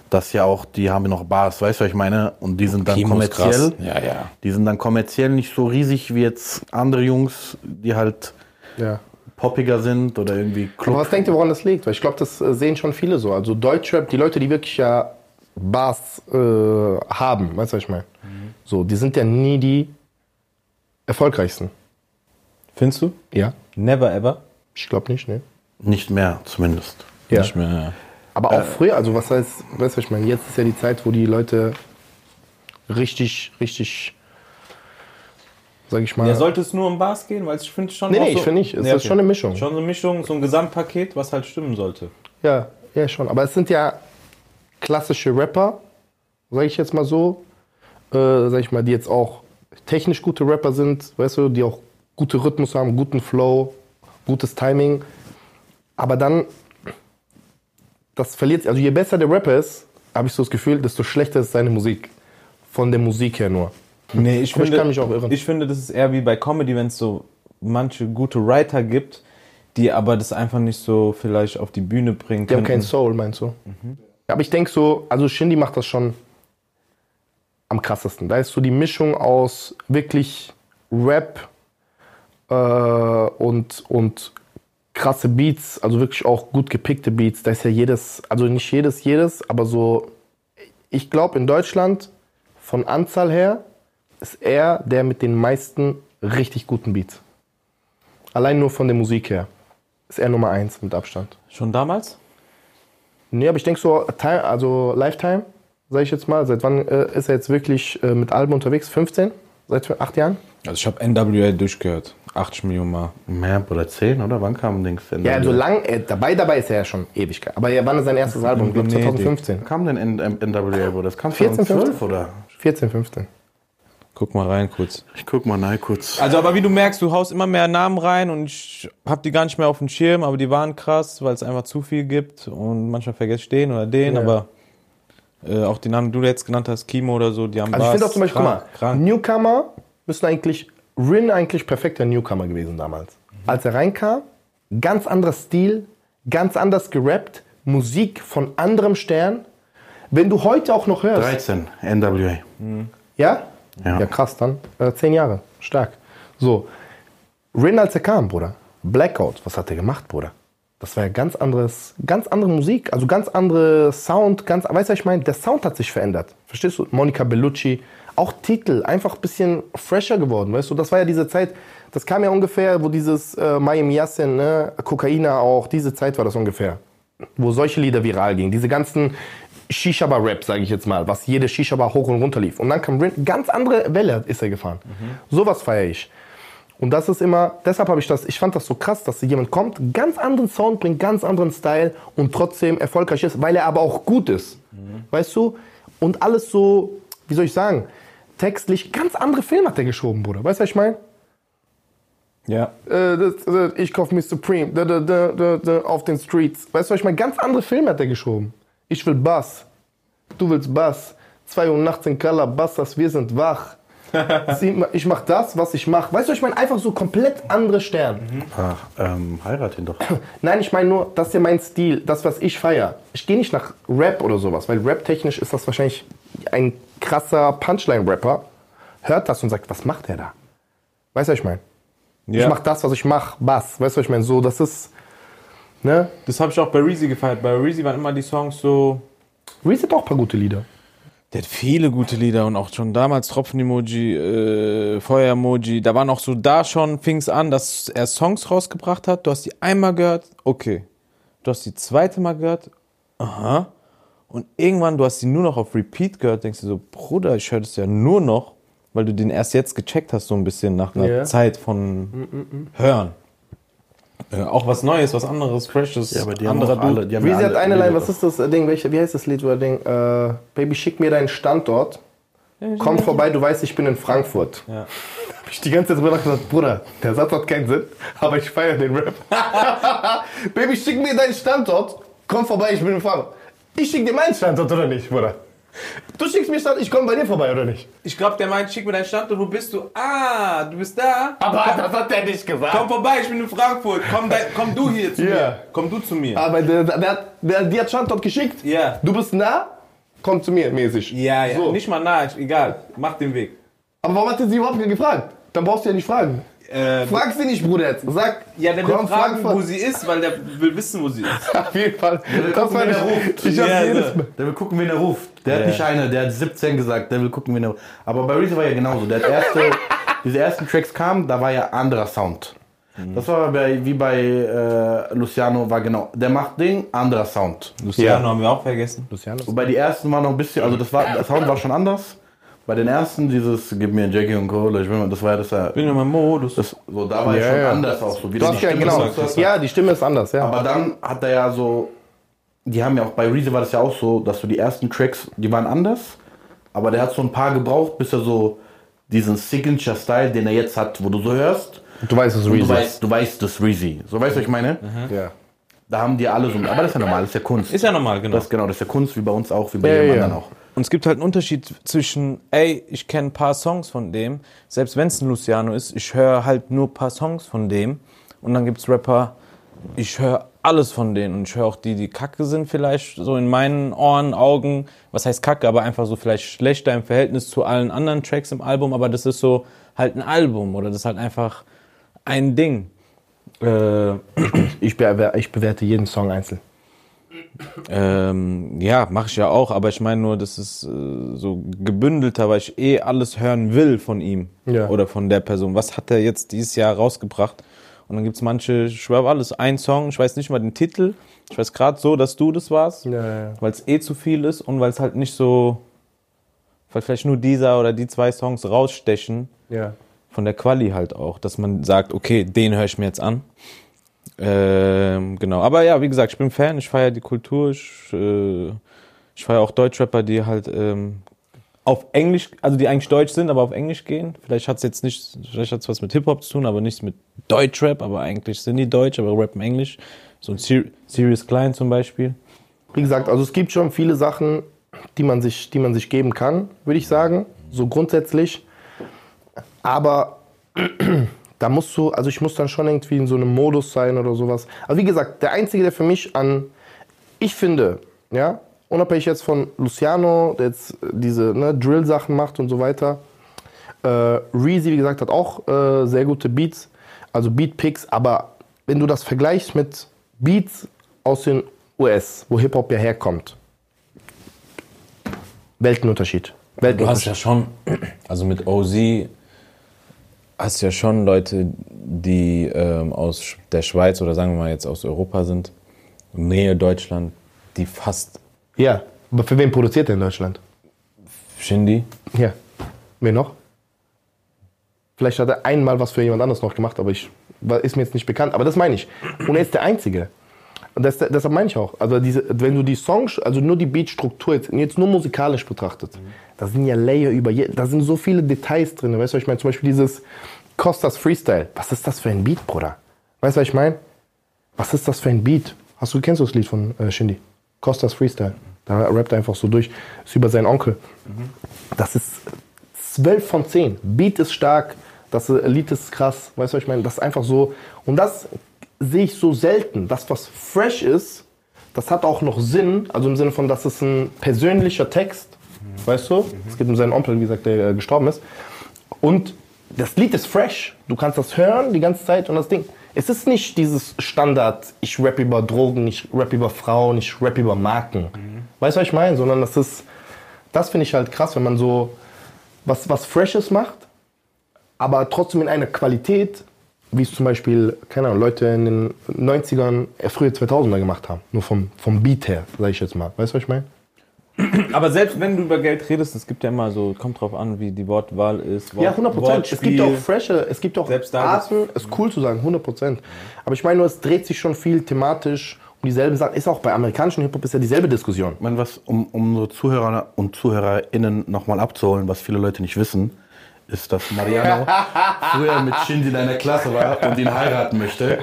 das ja auch, die haben ja noch Bars, weißt du, was ich meine? Und die sind dann Kimo ist kommerziell. krass. Ja, ja. Die sind dann kommerziell nicht so riesig wie jetzt andere Jungs, die halt ja. Poppiger sind oder irgendwie Aber Club. was denkt ihr, woran das liegt? Weil ich glaube, das äh, sehen schon viele so. Also Deutschrap, die Leute, die wirklich ja Bars äh, haben, weißt du, was ich meine? So, die sind ja nie die erfolgreichsten. Findest du? Ja. Never ever? Ich glaube nicht, ne? Nicht mehr, zumindest. Ja. Nicht mehr. ja. Aber auch früher, also was heißt, weißt du, was ich meine? Jetzt ist ja die Zeit, wo die Leute richtig, richtig, sag ich mal. Ja, sollte es nur um Bars gehen? Weil ich finde schon. Nee, nee, so, ich finde nicht. Es ist schon eine Mischung. Schon so eine Mischung, so ein Gesamtpaket, was halt stimmen sollte. Ja, ja, schon. Aber es sind ja klassische Rapper, sag ich jetzt mal so, äh, sag ich mal, die jetzt auch technisch gute Rapper sind, weißt du, die auch gute Rhythmus haben, guten Flow, gutes Timing. Aber dann, das verliert, also je besser der Rapper ist, habe ich so das Gefühl, desto schlechter ist seine Musik. Von der Musik her nur. Nee, ich Aber ich finde, kann mich auch irren. ich finde, das ist eher wie bei Comedy, wenn es so manche gute Writer gibt, die aber das einfach nicht so vielleicht auf die Bühne bringen Die haben keinen. Soul, meinst du? Ja, aber ich denke so, also Shindy macht das schon am krassesten. Da ist so die Mischung aus wirklich Rap äh, und, und krasse Beats, also wirklich auch gut gepickte Beats. Da ist ja jedes, also nicht jedes, jedes, aber so, ich glaube in Deutschland von Anzahl her ist er der mit den meisten richtig guten Beats. Allein nur von der Musik her ist er Nummer eins mit Abstand. Schon damals? Nee, aber ich denke so, also Lifetime, sage ich jetzt mal. Seit wann äh, ist er jetzt wirklich äh, mit Alben unterwegs? 15? Seit acht Jahren? Also ich habe NWA durchgehört. 80 Millionen Mal. Mehr oder 10, oder? Wann kam Dings denn? Ja, also lang, äh, dabei, dabei ist er ja schon Ewigkeit. Aber ja, wann ist sein erstes Album? Ich glaube Venedig. 2015. Wann kam denn NWA, Bruder? Das kam 14, 2012, oder? 14, 15. Guck mal rein kurz. Ich guck mal nein kurz. Also, aber wie du merkst, du haust immer mehr Namen rein und ich hab die gar nicht mehr auf dem Schirm, aber die waren krass, weil es einfach zu viel gibt und manchmal vergesse ich den oder den, Ja. aber äh, auch die Namen, die du jetzt genannt hast, Kimo oder so, die haben Also ich Bass. finde auch zum Beispiel, guck mal, krank, krank. Newcomer müssen eigentlich, Rin eigentlich perfekter Newcomer gewesen damals. Als er reinkam, ganz anderer Stil, ganz anders gerappt, Musik von anderem Stern. Wenn du heute auch noch hörst, 13, NWA. Ja? Ja. Ja, krass, dann äh, zehn Jahre. Stark. So. Rin, als er kam, Bruder. Blackout, was hat er gemacht, Bruder? Das war ja ganz anderes, ganz andere Musik, also ganz andere Sound, ganz, weißt du, was ich meine? Der Sound hat sich verändert. Verstehst du? Monica Bellucci, auch Titel, einfach ein bisschen fresher geworden, weißt du? Das war ja diese Zeit, das kam ja ungefähr, wo dieses äh, Miami Yassin, ne, Kokaina auch, diese Zeit war das ungefähr. Wo solche Lieder viral gingen. Diese ganzen Shisha-Bar-Rap, sage ich jetzt mal, was jede Shisha-Bar hoch und runter lief. Und dann kam Rin, ganz andere Welle ist er gefahren. Sowas feiere ich. Und das ist immer, deshalb habe ich das, ich fand das so krass, dass jemand kommt, ganz anderen Sound bringt, ganz anderen Style und trotzdem erfolgreich ist, weil er aber auch gut ist. Weißt du? Und alles so, wie soll ich sagen, textlich, ganz andere Filme hat er geschoben, Bruder. Weißt du, was ich meine? Ja. Äh, das, das, ich kauf mir Supreme da, da, da, da, da, auf den Streets. Weißt du, was ich meine? Ganz andere Filme hat er geschoben. Ich will Bass. Du willst Bass. 2 Uhr nachts in das wir sind wach. Ich mach das, was ich mach. Weißt du, ich meine einfach so komplett andere Sterne. Ach, ähm, heirat ihn doch. Nein, ich meine nur, das ist ja mein Stil, das, was ich feier. Ich gehe nicht nach Rap oder sowas, weil Rap-technisch ist das wahrscheinlich ein krasser Punchline-Rapper. Hört das und sagt, was macht der da? Weißt du, was ich meine? ja. Ich mach das, was ich mach, Bass. Weißt du, was ich meine? So, das ist, ne? das habe ich auch bei Reezy gefeiert. Bei Reezy waren immer die Songs so. Reese hat auch ein paar gute Lieder. Der hat viele gute Lieder und auch schon damals Tropfen-Emoji, äh, Feuer-Emoji. Da waren auch so, da schon fing's an, dass er Songs rausgebracht hat. Du hast die einmal gehört, okay. Du hast die zweite Mal gehört, aha. Und irgendwann, du hast sie nur noch auf Repeat gehört, denkst du so, Bruder, ich höre das ja nur noch, weil du den erst jetzt gecheckt hast, so ein bisschen nach einer Ja. Zeit von Hören. Äh, auch was Neues, was anderes, Freshes, Ja, aber die haben anderer auch alle, die haben Reese ja eine Line, was ist das äh, Ding? Welche, wie heißt das Lied, wo er denkt, äh, Baby, schick mir deinen Standort. Komm vorbei, du weißt, ich bin in Frankfurt. Ja. Da hab ich die ganze Zeit drüber nachgedacht, Bruder, der Satz hat keinen Sinn, aber ich feiere den Rap. Baby, schick mir deinen Standort. Komm vorbei, ich bin in Frankfurt. Ich schick dir meinen Standort oder nicht, Bruder? Du schickst mir Standort, ich komme bei dir vorbei oder nicht? Ich glaube, der meint, schick mir deinen Standort, wo bist du? Ah, du bist da? Aber das hat er nicht gesagt. Komm vorbei, ich bin in Frankfurt. Komm, da, komm du hier zu Ja. mir. Komm du zu mir. Aber der, der, der, der, die hat Standort geschickt. Ja. Du bist nah, komm zu mir, mäßig. Ja, ja. So. Nicht mal nah, egal. Mach den Weg. Aber warum hat er sie überhaupt nicht gefragt? Dann brauchst du ja nicht fragen. Äh, Frag sie nicht, Bruder. Jetzt. Sag, ja, der will komm, fragen, Frankfurt. wo sie ist, weil der will wissen, wo sie ist. Auf jeden Fall. Das gucken, war wen er ruft. ich hab's Ja, jedes. Mal. Der will gucken, wen er ruft. Der hat nicht eine, der hat 17 gesagt, der will gucken, wen er ruft. Aber bei Reese war ja genauso. Der erste, diese ersten Tracks kamen, da war ja anderer Sound. Das war bei, wie bei äh, Luciano, war genau. Der macht Ding, anderer Sound. Luciano haben wir auch vergessen. Wobei die ersten waren noch ein bisschen, also das war, der Sound war schon anders. Bei den ersten, dieses Gib mir Jackie und Cola, ich will mal, das war ja das, äh, Bin in meinem Modus. das so, da war ja, schon ja. anders auch so. Wie Du die hast ja, genau. ist. Ja, die Stimme ist anders, ja. Aber dann hat er ja so, die haben ja auch, bei Reese war das ja auch so, dass so die ersten Tracks, die waren anders, aber der hat so ein paar gebraucht, bis er so diesen Signature-Style, den er jetzt hat, wo du so hörst, du weißt es, und du Reese. weißt, du weißt das Reezy. So weißt du, was ich meine? Ja. Da haben die alle so, aber das ist ja normal, das ist ja Kunst. Ist ja normal, genau. Das, genau, das ist ja Kunst, wie bei uns auch, wie bei Ja, jedem ja, anderen auch. Und es gibt halt einen Unterschied zwischen, ey, ich kenne ein paar Songs von dem, selbst wenn es ein Luciano ist, ich höre halt nur ein paar Songs von dem. Und dann gibt's Rapper, ich höre alles von denen und ich höre auch die, die kacke sind vielleicht so in meinen Ohren, Augen. Was heißt kacke, aber einfach so vielleicht schlechter im Verhältnis zu allen anderen Tracks im Album, aber das ist so halt ein Album oder das ist halt einfach ein Ding. Äh, Ich, bewer ich bewerte jeden Song einzeln. Ähm, ja, mache ich ja auch, aber ich meine nur, das ist äh, so gebündelter, weil ich eh alles hören will von ihm Ja. oder von der Person. Was hat er jetzt dieses Jahr rausgebracht? Und dann gibt's manche, ich schwör alles, ein Song, ich weiß nicht mal den Titel. Ich weiß gerade so, dass du das warst, ja, ja. weil es eh zu viel ist und weil es halt nicht so, weil vielleicht nur dieser oder die zwei Songs rausstechen Ja. von der Quali halt auch, dass man sagt, okay, den höre ich mir jetzt an. Ähm, genau, aber ja, wie gesagt, ich bin Fan, ich feiere die Kultur, ich, äh, ich feiere auch Deutschrapper, die halt ähm, auf Englisch, also die eigentlich deutsch sind, aber auf Englisch gehen. Vielleicht hat's jetzt nicht, vielleicht hat's was mit Hip-Hop zu tun, aber nichts mit Deutschrap, aber eigentlich sind die deutsch, aber rappen Englisch. So ein Sir Serious Klein zum Beispiel. Wie gesagt, also es gibt schon viele Sachen, die man sich, die man sich geben kann, würde ich sagen. So grundsätzlich. Aber da musst du, also ich muss dann schon irgendwie in so einem Modus sein oder sowas. Aber wie gesagt, der Einzige, der für mich an, ich finde, ja, unabhängig jetzt von Luciano, der jetzt diese ne, Drill-Sachen macht und so weiter, äh, Reezy, wie gesagt, hat auch äh, sehr gute Beats, also Beat-Picks, aber wenn du das vergleichst mit Beats aus den US, wo Hip-Hop ja herkommt, Weltenunterschied. Du hast Weltenunterschied. ja schon, also mit OZ hast ja schon Leute, die ähm, aus der Schweiz oder sagen wir mal jetzt aus Europa sind, Nähe Deutschland, die fast Ja, aber für wen produziert er in Deutschland? Shindy. Ja. Wer noch? Vielleicht hat er einmal was für jemand anderes noch gemacht, aber ich ist mir jetzt nicht bekannt. Aber das meine ich. Und er ist der Einzige. Und das, deshalb meine ich auch. Also diese, wenn du die Songs, also nur die Beatstruktur jetzt, jetzt nur musikalisch betrachtet, da sind ja Layer über, da sind so viele Details drin. Weißt du, was ich meine? Zum Beispiel dieses Costas Freestyle. Was ist das für ein Beat, Bruder? Weißt du, was ich meine? Was ist das für ein Beat? Hast du, kennst du das Lied von äh, Shindy? Costas Freestyle. Da rappt er einfach so durch. Ist über seinen Onkel. Das ist 12 von 10. Beat ist stark, das Lied ist krass, weißt du, was ich meine? Das ist einfach so. Und das sehe ich so selten. Das, was fresh ist, das hat auch noch Sinn, also im Sinne von, das ist ein persönlicher Text, weißt du? Es geht um seinen Onkel, wie gesagt, der äh, gestorben ist. Und das Lied ist fresh. Du kannst das hören die ganze Zeit und das Ding. Es ist nicht dieses Standard, ich rap über Drogen, ich rap über Frauen, ich rap über Marken. Weißt du, was ich meine? Sondern das ist, das finde ich halt krass, wenn man so was, was Freshes macht, aber trotzdem in einer Qualität, wie es zum Beispiel, keine Ahnung, Leute in den 90ern, äh, frühe 2000er gemacht haben. Nur vom, vom Beat her, sag ich jetzt mal. Weißt du, was ich meine? Aber selbst wenn du über Geld redest, es gibt ja immer so, kommt drauf an, wie die Wortwahl ist. Wort, Ja, 100 Prozent. Es gibt auch freshe, es gibt auch Arten, ist cool zu sagen, 100 Prozent. Aber ich meine nur, es dreht sich schon viel thematisch um dieselben Sachen. Ist auch bei amerikanischen Hip-Hop ist ja dieselbe Diskussion. Ich meine, was, um, um so Zuhörer und ZuhörerInnen nochmal abzuholen, was viele Leute nicht wissen, ist, dass Mariano früher mit Shindy in einer Klasse war und ihn heiraten möchte.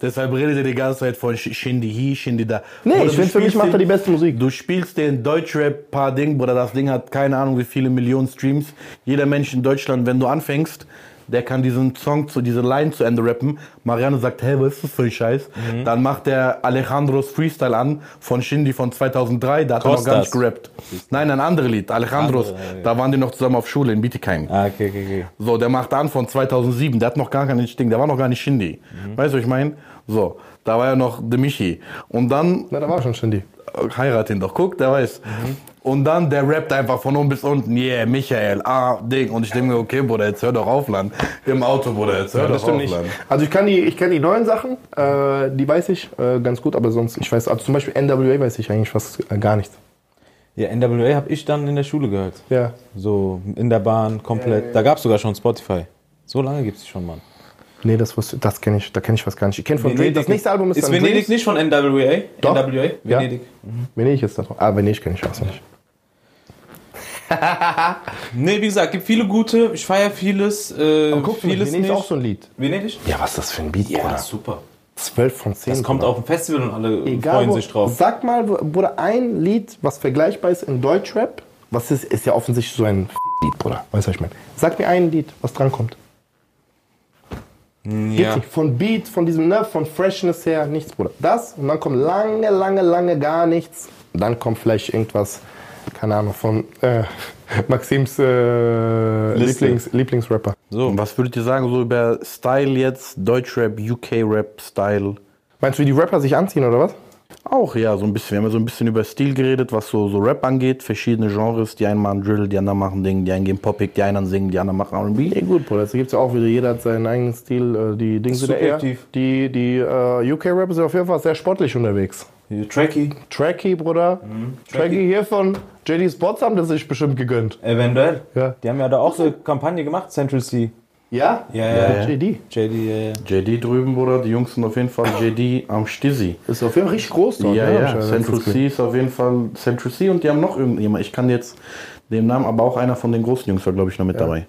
Deshalb redet er die ganze Zeit von Sh- Shindy hier, Shindy da. Nee, Bruder, ich finde, für mich macht er die beste Musik. Du spielst den Deutschrap-Paar-Ding, Bruder, das Ding hat keine Ahnung wie viele Millionen Streams. Jeder Mensch in Deutschland, wenn du anfängst, der kann diesen Song, zu, diese Line zu Ende rappen. Mariano sagt, hey, was ist das für ein Scheiß? Mhm. Dann macht der Alejandros Freestyle an von Shindy von 2003, da hat er noch gar nicht Kostas. gerappt. Nein, ein anderes Lied, Alejandros, Andere, ja. da waren die noch zusammen auf Schule in Bietigheim. Ah, okay, okay, okay. So, der macht an von 2007, der hat noch gar keinen Ding, der war noch gar nicht Shindy. Mhm. Weißt du, was ich meine? So, da war ja noch der Michi. Und dann Na, da war schon Shindy. Heirat ihn doch, guck, der weiß. Und dann der rappt einfach von oben bis unten, yeah, Michael, ah, Ding. Und ich denke mir, okay, Bruder, jetzt hör doch auf, Land. Im Auto, Bruder, jetzt hör doch auf, Land. Also ich kann die, ich kenne die neuen Sachen, äh, die weiß ich äh, ganz gut, aber sonst, ich weiß, also zum Beispiel NWA weiß ich eigentlich fast äh, gar nichts. Ja, NWA habe ich dann in der Schule gehört. Ja. So in der Bahn, komplett. Da gab es sogar schon Spotify. So lange gibt es schon, Mann. Nee, das wusste, das kenne ich, da kenne ich was gar nicht. Ich kenne von Drake, das nächste Album ist, ist Venedig Dreams. nicht von NWA? Doch. NWA? Ja. Venedig. Venedig ist das. Ah, Venedig kenne ich auch nicht. Nee, wie gesagt, gibt viele gute. Ich feiere vieles. Äh, Aber guck vieles Venedig ist nicht. auch so ein Lied. Venedig? Ja, was ist das für ein Beat, Ja, Bruder? super. 12 von 10. Das kommt Bruder. auf dem Festival und alle Egal, freuen wo, sich drauf. Sag mal, Bruder, ein Lied, was vergleichbar ist in Deutschrap. Was ist, ist ja offensichtlich so ein Lied, Bruder. Weißt du, was ich meine? Sag mir ein Lied, was drankommt. Ja. Von Beat, von diesem, ne, von Freshness her, nichts, Bruder. Das und dann kommt lange, lange, lange gar nichts. Dann kommt vielleicht irgendwas, keine Ahnung, von äh, Maxims äh. Lieblings, Lieblingsrapper. So. Und was würdet ihr sagen, so über Style jetzt, Deutschrap, UK-Rap, Style? Meinst du, wie die Rapper sich anziehen oder was? Auch, ja, so ein bisschen. Wir haben ja so ein bisschen über Stil geredet, was so, so Rap angeht. Verschiedene Genres. Die einen machen Drill, die anderen machen Ding, die einen gehen Poppig, die anderen singen, die anderen machen R&B. Ja gut, Bruder, jetzt gibt's ja auch wieder, jeder hat seinen eigenen Stil. Äh, die Dings sind ja eher, die, die äh, UK-Rapper sind auf jeden Fall sehr sportlich unterwegs. Tracky. Tracky, Bruder. Tracky hier von JD Spots haben das sich bestimmt gegönnt. Eventuell. Ja. Die haben ja da auch so eine Kampagne gemacht, Central C. Ja? Ja, ja, ja. JD. JD, ja, ja. JD drüben, Bruder, die Jungs sind auf jeden Fall JD am Stizzy. Ist auf jeden Fall richtig groß dort. Ja, ne? ja, Central C ist auf jeden Fall Central C und die haben noch irgendjemand. Ich kann jetzt den Namen, aber auch einer von den großen Jungs war, glaube ich, noch mit dabei.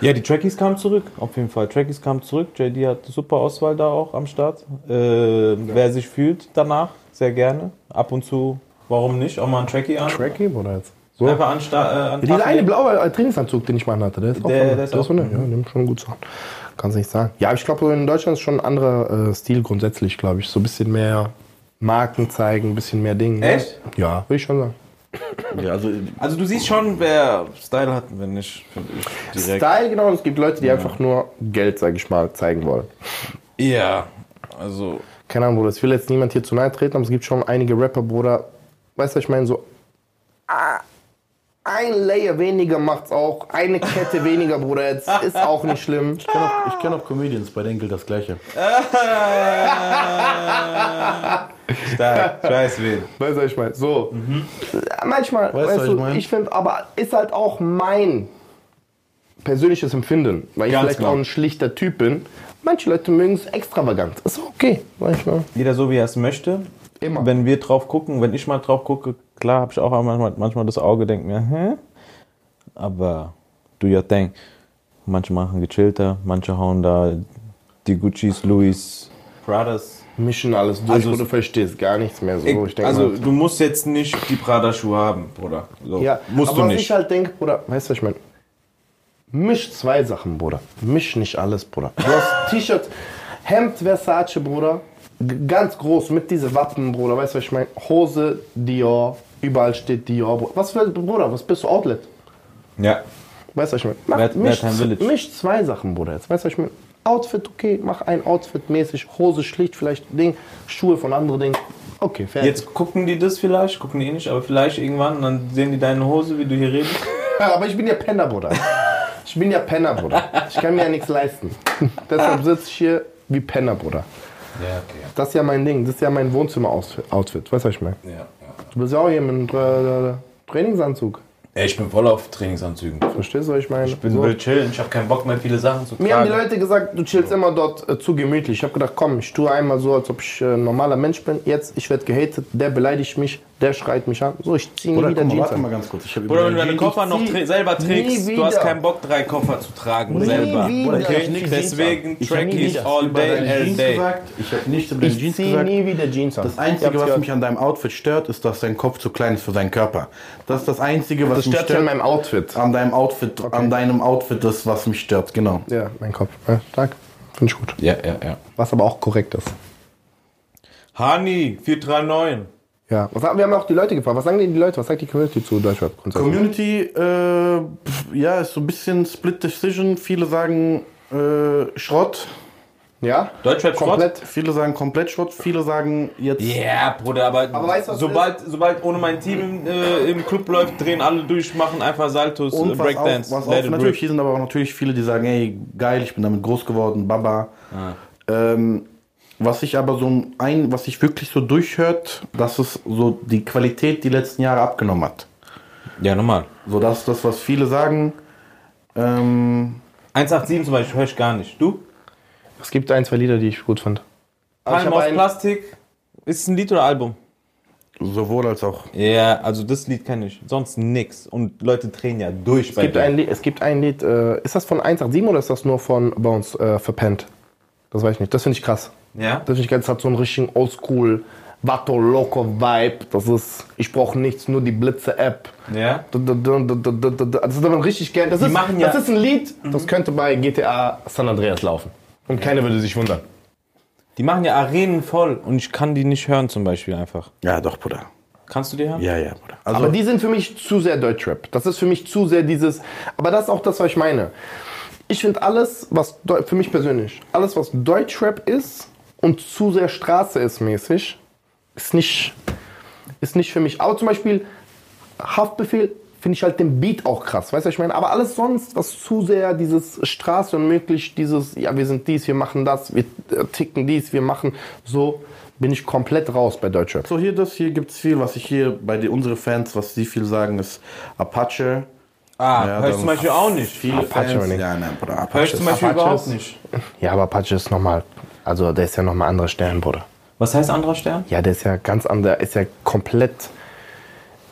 Ja, die Trackies kamen zurück, auf jeden Fall. Trackies kamen zurück. JD hat super Auswahl da auch am Start. Äh, Wer sich fühlt danach, sehr gerne. Ab und zu, warum nicht? Auch mal ein Trackie an. Tracky, Bruder, jetzt. So. Einfach an, Sta- äh, an Dieser eine blaue äh, Trainingsanzug, den ich mal hatte, der ist auch, Der- von- der ist der auch- von der, ja, nimmt schon gut an. Kannst nicht sagen. Ja, ich glaube, in Deutschland ist schon ein anderer äh, Stil grundsätzlich, glaube ich. So ein bisschen mehr Marken zeigen, ein bisschen mehr Dinge. ne? Echt? Ja, würde ich schon sagen. Ja, also Also du siehst schon, wer Style hat, wenn nicht, finde ich direkt. Style, genau. Es gibt Leute, die einfach nur Geld, sage ich mal, zeigen wollen. Ja, also Keine Ahnung, Bruder. Ich will jetzt niemand hier zu nahe treten, aber es gibt schon einige Rapper, Bruder. Weißt du, was ich meine? So. Ein Layer weniger macht's auch. Eine Kette weniger, Bruder. Jetzt ist auch nicht schlimm. ich kenne auch, ich kenn auch Comedians, bei denen gilt das Gleiche. stark, ich weiß wen. Weißt du, was ich meine? So. Manchmal, Weißt du, weißt du, ich mein? ich finde, aber ist halt auch mein persönliches Empfinden, weil ich Ganz vielleicht genau. auch ein schlichter Typ bin. Manche Leute mögen es extravagant. Ist okay, sag ich mal. Jeder so, wie er es möchte. Immer. Wenn wir drauf gucken, wenn ich mal drauf gucke, klar habe ich auch manchmal, manchmal das Auge, denke mir, hä? Aber do your thing. Manche machen gechillter, manche hauen da die Guccis, Louis, Pradas. Mischen alles durch, Also du verstehst gar nichts mehr. So, ich denk also mal, du musst jetzt nicht die Prada-Schuhe haben, Bruder. So. Ja, musst aber du was nicht. ich halt denke, Bruder, weißt du, was ich meine? Misch zwei Sachen, Bruder. Misch nicht alles, Bruder. Du hast T-Shirt, Hemd Versace, Bruder. Ganz groß mit diese Wappen, Bruder. Weißt du, was ich meine? Hose Dior. Überall steht Dior. Bruder. Was für, Bruder, was bist du, Outlet? ja. Weißt du, was ich meine? Mach, Wert- misch, zwei Sachen, Bruder. Jetzt weißt du, was ich meine? Outfit, okay, mach ein Outfit mäßig. Hose schlicht, vielleicht Ding. Schuhe von anderen Dingen. Okay, fertig. Jetzt gucken die das vielleicht, gucken die eh nicht, aber vielleicht irgendwann, dann sehen die deine Hose, wie du hier redest. Aber ich bin ja Penner, Bruder. Ich bin ja Penner, Bruder. Ich kann mir ja nichts leisten. Deshalb sitze ich hier wie Penner, Bruder. Ja, okay. Das ist ja mein Ding. Das ist ja mein Wohnzimmer-Outfit. Weißt du, was ich meine? Ja, ja. Du bist ja auch hier mit einem äh, Trainingsanzug. Ey, ich bin voll auf Trainingsanzügen. Verstehst du, was ich meine? Ich bin So. will chillen, ich habe keinen Bock mehr, viele Sachen zu tragen. Mir haben die Leute gesagt, du chillst immer dort äh, zu gemütlich. Ich habe gedacht, komm, ich tue einmal so, als ob ich äh, ein normaler Mensch bin. Jetzt, ich werde gehatet, der beleidigt mich, der schreit mich an. So, ich ziehe nie Oder wieder mal, Jeans warte an. mal ganz kurz. Ich Oder wenn du deine Koffer noch tra selber trägst, du hast keinen Bock, drei Koffer zu tragen, Nie selber. wieder. Ich Okay? Deswegen Ich hab nie Trackies wieder all day, all Jeans day. gesagt. Ich habe nichts über deine Ich Jeans ziehe gesagt. nie wieder Jeans an. Das Einzige, was gehört. mich an deinem Outfit stört, ist, dass dein Kopf zu klein ist für seinen Körper. Das ist das Einzige, was Das mich stört ja an meinem Outfit. An deinem Outfit, an deinem Outfit, das, was mich stört, genau. Ja, mein Kopf. Ja, stark. Finde ich gut. Ja, ja, ja. Was aber auch korrekt ist. Hani, 439. Ja. Was, wir haben auch die Leute gefragt. Was sagen denn die Leute? Was sagt die Community zu Deutschrap grundsätzlich? Community, äh, pf, ja, ist so ein bisschen Split Decision. Viele sagen äh, Schrott, ja? Deutschrap Schrott? Komplett. viele sagen komplett Schrott, viele sagen jetzt. Ja, yeah, Bruder, aber, Aber weißt sobald, sobald ohne mein Team im, äh, im Club läuft, drehen alle durch, machen einfach Saltos, äh, Und was Breakdance. auch, was auch natürlich, hier sind aber auch natürlich viele, die sagen, ey, geil, ich bin damit groß geworden, Baba. Ah. Ähm, was ich aber so ein, was sich wirklich so durchhört, dass es so die Qualität die letzten Jahre abgenommen hat. Ja, normal. So das ist das, was viele sagen. Ähm, 187 zum Beispiel höre ich gar nicht. Du? Es gibt ein, zwei Lieder, die ich gut fand. Ich Palm hab aus Plastik. Ist es ein Lied oder Album? sowohl als auch. Ja, also das Lied kenne ich. Sonst nix. Und Leute drehen ja durch Es gibt, ein Lied, es gibt ein Lied, äh, ist das von 187 oder ist das nur von Bones äh, verpennt? Das weiß ich nicht. Das finde ich krass. Ja? Das ich. Das hat so einen richtigen Oldschool Vato Loco Vibe. Das ist, ich brauche nichts, nur die Blitze-App. Ja? Das ist aber richtig geil. Das, ist, machen ja- das ist ein Lied, das könnte bei GTA San Andreas laufen. Und keiner würde sich wundern. Die machen ja Arenen voll und ich kann die nicht hören zum Beispiel einfach. Ja, doch, Bruder. Kannst du die hören? Ja, ja, Bruder. Also, aber die sind für mich zu sehr Deutschrap. Das ist für mich zu sehr dieses. Aber das ist auch das, was ich meine. Ich finde alles, was für mich persönlich, alles, was Deutschrap ist und zu sehr Straße ist mäßig, ist nicht, ist nicht für mich. Aber zum Beispiel Haftbefehl finde ich halt den Beat auch krass, weißt du, was ich meine? Aber alles sonst, was zu sehr dieses Straße und möglich dieses, ja, wir sind dies, wir machen das, wir äh, ticken dies, wir machen so, bin ich komplett raus bei Deutschrap. so hier, das hier gibt's viel, was ich hier bei den, unsere Fans, was sie viel sagen, ist Apache. Ah, Ja, hör ich zum Beispiel auch nicht. Viele Apache Fans. nicht? Ja, nein, Bruder. Hör Apache ich zum ist, Beispiel Apache überhaupt ist- nicht. Ja, aber Apache ist nochmal, also der ist ja nochmal anderer Stern, Bruder. Was heißt anderer Stern? Ja, der ist ja ganz anders, ist ja komplett.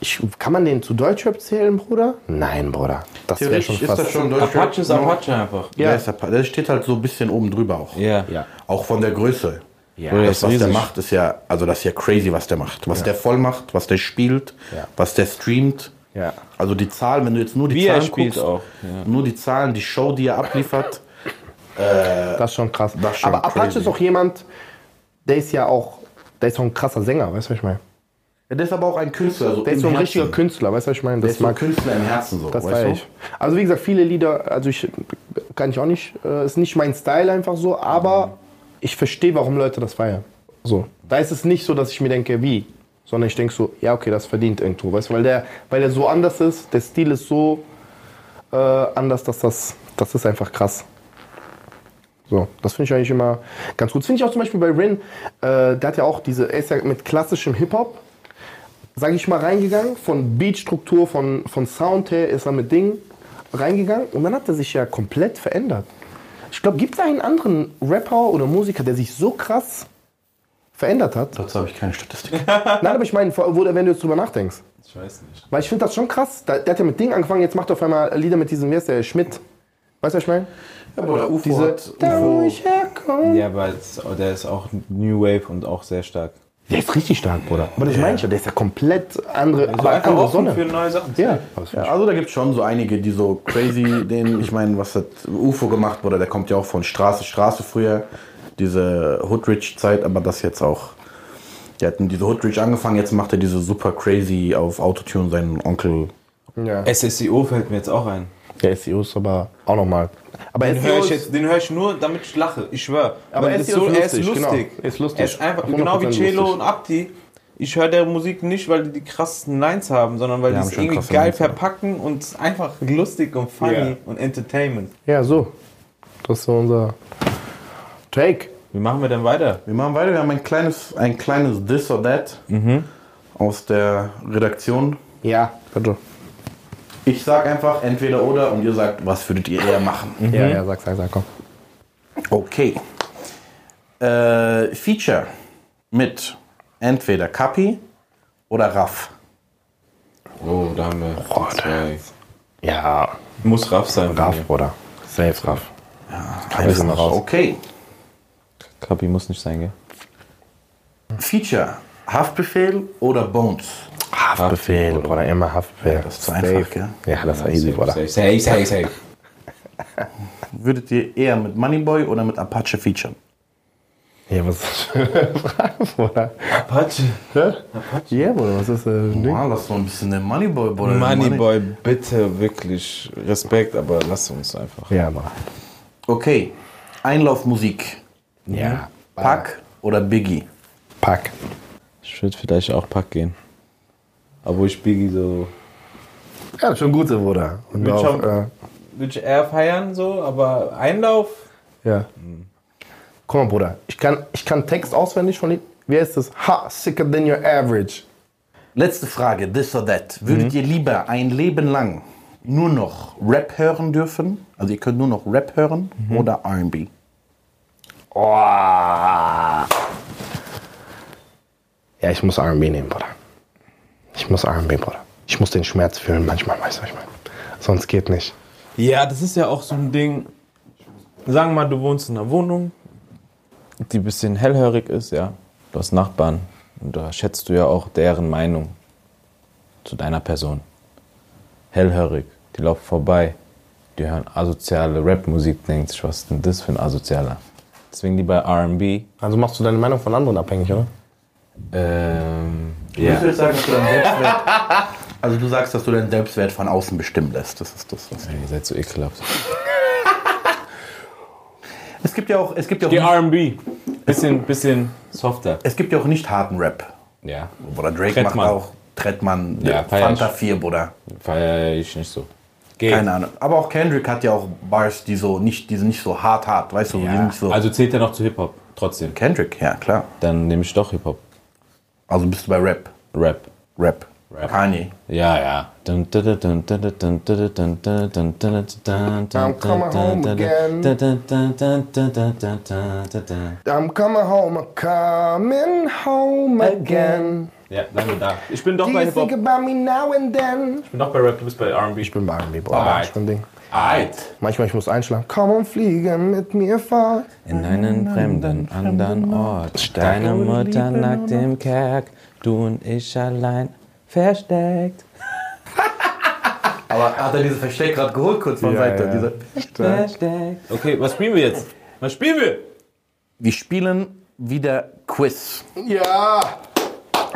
Ich, kann man den zu Deutschrap zählen, Bruder? Nein, Bruder. Das wäre schon ist fast. das schon Deutschrap. Apache ist Apache einfach. Ja. Ja. Der, ist Apa- der steht halt so ein bisschen oben drüber auch. Ja. Ja. Auch von der Größe. Ja. Bruder, Das, ist was der macht, ist ja, also das ist ja crazy, was der macht. Was der voll macht, was der spielt, Ja. was der streamt. Ja. Also die Zahlen, wenn du jetzt nur die Wie er Zahlen spielt guckst, auch, ja. nur die Zahlen, die Show, die er abliefert, Das ist schon krass. Ist schon aber Apache crazy. ist auch jemand, der ist ja auch, der ist auch ein krasser Sänger, weißt du, was ich meine? ja, der ist aber auch ein Künstler. So Der ist so ein Herzen. richtiger Künstler, weißt du, was ich meine? Der ist so ein Künstler im Herzen so, Das weißt du? ich. Also wie gesagt, viele Lieder, also ich kann ich auch nicht, äh, ist nicht mein Style einfach so, aber ich verstehe, warum Leute das feiern. So, da ist es nicht so, dass ich mir denke, wie, sondern ich denke so, ja okay, das verdient irgendwo, weißt du, weil der, weil der so anders ist, der Stil ist so äh, anders, dass das, das ist einfach krass. So, das finde ich eigentlich immer ganz gut. Das finde ich auch zum Beispiel bei Rin, äh, der hat ja auch diese, er ist ja mit klassischem Hip-Hop, sage ich mal, reingegangen. Von Beatstruktur, von, von Sound her ist er mit Ding reingegangen. Und dann hat er sich ja komplett verändert. Ich glaube, gibt es einen anderen Rapper oder Musiker, der sich so krass verändert hat? Dazu habe ich keine Statistik. Nein, aber ich meine, wo, wenn du jetzt drüber nachdenkst. Ich weiß nicht. Weil ich finde das schon krass. Der, der hat ja mit Ding angefangen, jetzt macht er auf einmal Lieder mit diesem, wer ist der, Schmidt. Weißt du, was ich meine? Ja, Bruder, UFO Diese, hat, da wo UFO, ich herkomme. Ja, aber es- der ist auch New Wave und auch sehr stark. Der ist richtig stark, Bruder. Aber das meine ich ja, der ist ja komplett andere, Also aber andere Sonne. für neue Sachen. Ja, ja, also da gibt es schon so einige, die so crazy, den, ich meine, was hat UFO gemacht, Bruder, der kommt ja auch von Straße, Straße früher, diese Hoodrich-Zeit, aber das jetzt auch. Der hat in diese Hoodrich angefangen, jetzt macht er diese super crazy auf Autotune seinen Onkel. ja. SSIO fällt mir jetzt auch ein. Der SEO ist aber auch nochmal. Aber Den höre ich, ist, jetzt- den ich nur, damit ich lache. Ich schwöre. Aber SEO ist er ist lustig, lustig. genau. Ist lustig. Er ist einfach, 100% genau wie Cello lustig. und Abdi. Ich höre der Musik nicht, weil die die krassesten Lines haben, sondern weil Die die haben es irgendwie geil Lines, verpacken und es ist einfach lustig und funny Ja. und Entertainment. ja, so. Das ist so unser Take. Wie machen wir denn weiter? Wir machen weiter, wir haben ein kleines, ein kleines This or That aus der Redaktion. Ja, bitte. Ich sag einfach entweder oder und ihr sagt, was würdet ihr eher machen? Ja, ja, sag, sag, sag, komm. Okay. Äh, Feature mit entweder Kapi oder Raff. Oh, da haben wir die zwei. Ja, Muss Raff sein. Raff, Bruder. Safe Raff. Keines sind wir raus. Okay. Kapi muss nicht sein, gell? Feature Haftbefehl oder Bones? Haftbefehl, Bruder, immer Haftbefehl. Das ist zu einfach, gell? Ja, das war easy, Bruder. Safe, safe, safe, safe. Würdet ihr eher mit Moneyboy oder mit Apache featuren? Ja, was ist das für eine Frage, Bruder? Apache. Ja, Bruder, was ist das? Ding? Boah, lass mal ein bisschen den Moneyboy, Bruder. Moneyboy, bitte, wirklich Respekt, aber lass uns einfach. Ja, Bruder. Okay. Einlaufmusik. Ja. Pack oder Biggie? Pack. Ich würde vielleicht auch Pack gehen. Obwohl ich Biggie so. Ja, das ist schon gut so, Bruder. Und Wird auch, schon- äh, Würde ich eher feiern, so, aber Einlauf. ja. Guck mal, Bruder, ich kann, ich kann Text auswendig von ihm. Wie heißt das? Ha, sicker than your average. Letzte Frage, this or that. Würdet ihr lieber ein Leben lang nur noch Rap hören dürfen? Also ihr könnt nur noch Rap hören oder R&B? Oh. Ja, ich muss R&B nehmen, Bruder. Ich muss R&B, Bruder. Ich muss den Schmerz fühlen manchmal, weißt du, was ich meine? Sonst geht nicht. Ja, das ist ja auch so ein Ding. Sagen wir mal, du wohnst in einer Wohnung, die ein bisschen hellhörig ist, ja. Du hast Nachbarn und da schätzt du ja auch deren Meinung zu deiner Person. Hellhörig, die laufen vorbei, die hören asoziale Rapmusik, denkt sich, was ist denn das für ein Asozialer? Deswegen lieber R&B. Also machst du deine Meinung von anderen abhängig, oder? Ähm, Ich würde sagen, dass du deinen Selbstwert, also du sagst, dass du deinen Selbstwert von außen bestimmen lässt. Das ist das, was. Ihr seid so ekelhaft. Es gibt ja auch, es gibt ja auch, Die R&B. Bisschen, bisschen softer. es gibt ja auch nicht harten Rap. Ja, Bruder Drake Trettmann. macht auch Trettmann, Ja, äh, feier Fanta ich. 4, Bruder. feiere ich nicht so. Geht. Keine Ahnung. Aber auch Kendrick hat ja auch Bars, die so nicht, die sind nicht so hart hart, weißt du? Die sind Ja. nicht so. Also zählt er noch zu Hip-Hop, trotzdem. Kendrick, ja klar. Dann nehme ich doch Hip-Hop. Also bist du bei Rap? Rap. Rap. Rap. Kanye. Ja, ja. I'm coming home again. I'm coming home, coming home again. Ja, danke da. Ich bin doch Do bei Hip-Hop. about me now and then? Ich bin doch bei Rap, du bist bei R&B. Ich bin bei R&B, Bruder. Alright. Ich bin Ding. Alright. Manchmal ich muss einschlafen. Komm und fliege mit mir fort. In einen fremden, anderen Ort. Deine Mutter nackt im Kerk, du und ich allein versteckt. Aber hat er dieses Versteck gerade geholt, kurz von Ja, Seite? ja. Diese Versteckt. Okay, was spielen wir jetzt? Was spielen wir? Wir spielen wieder Quiz. Ja.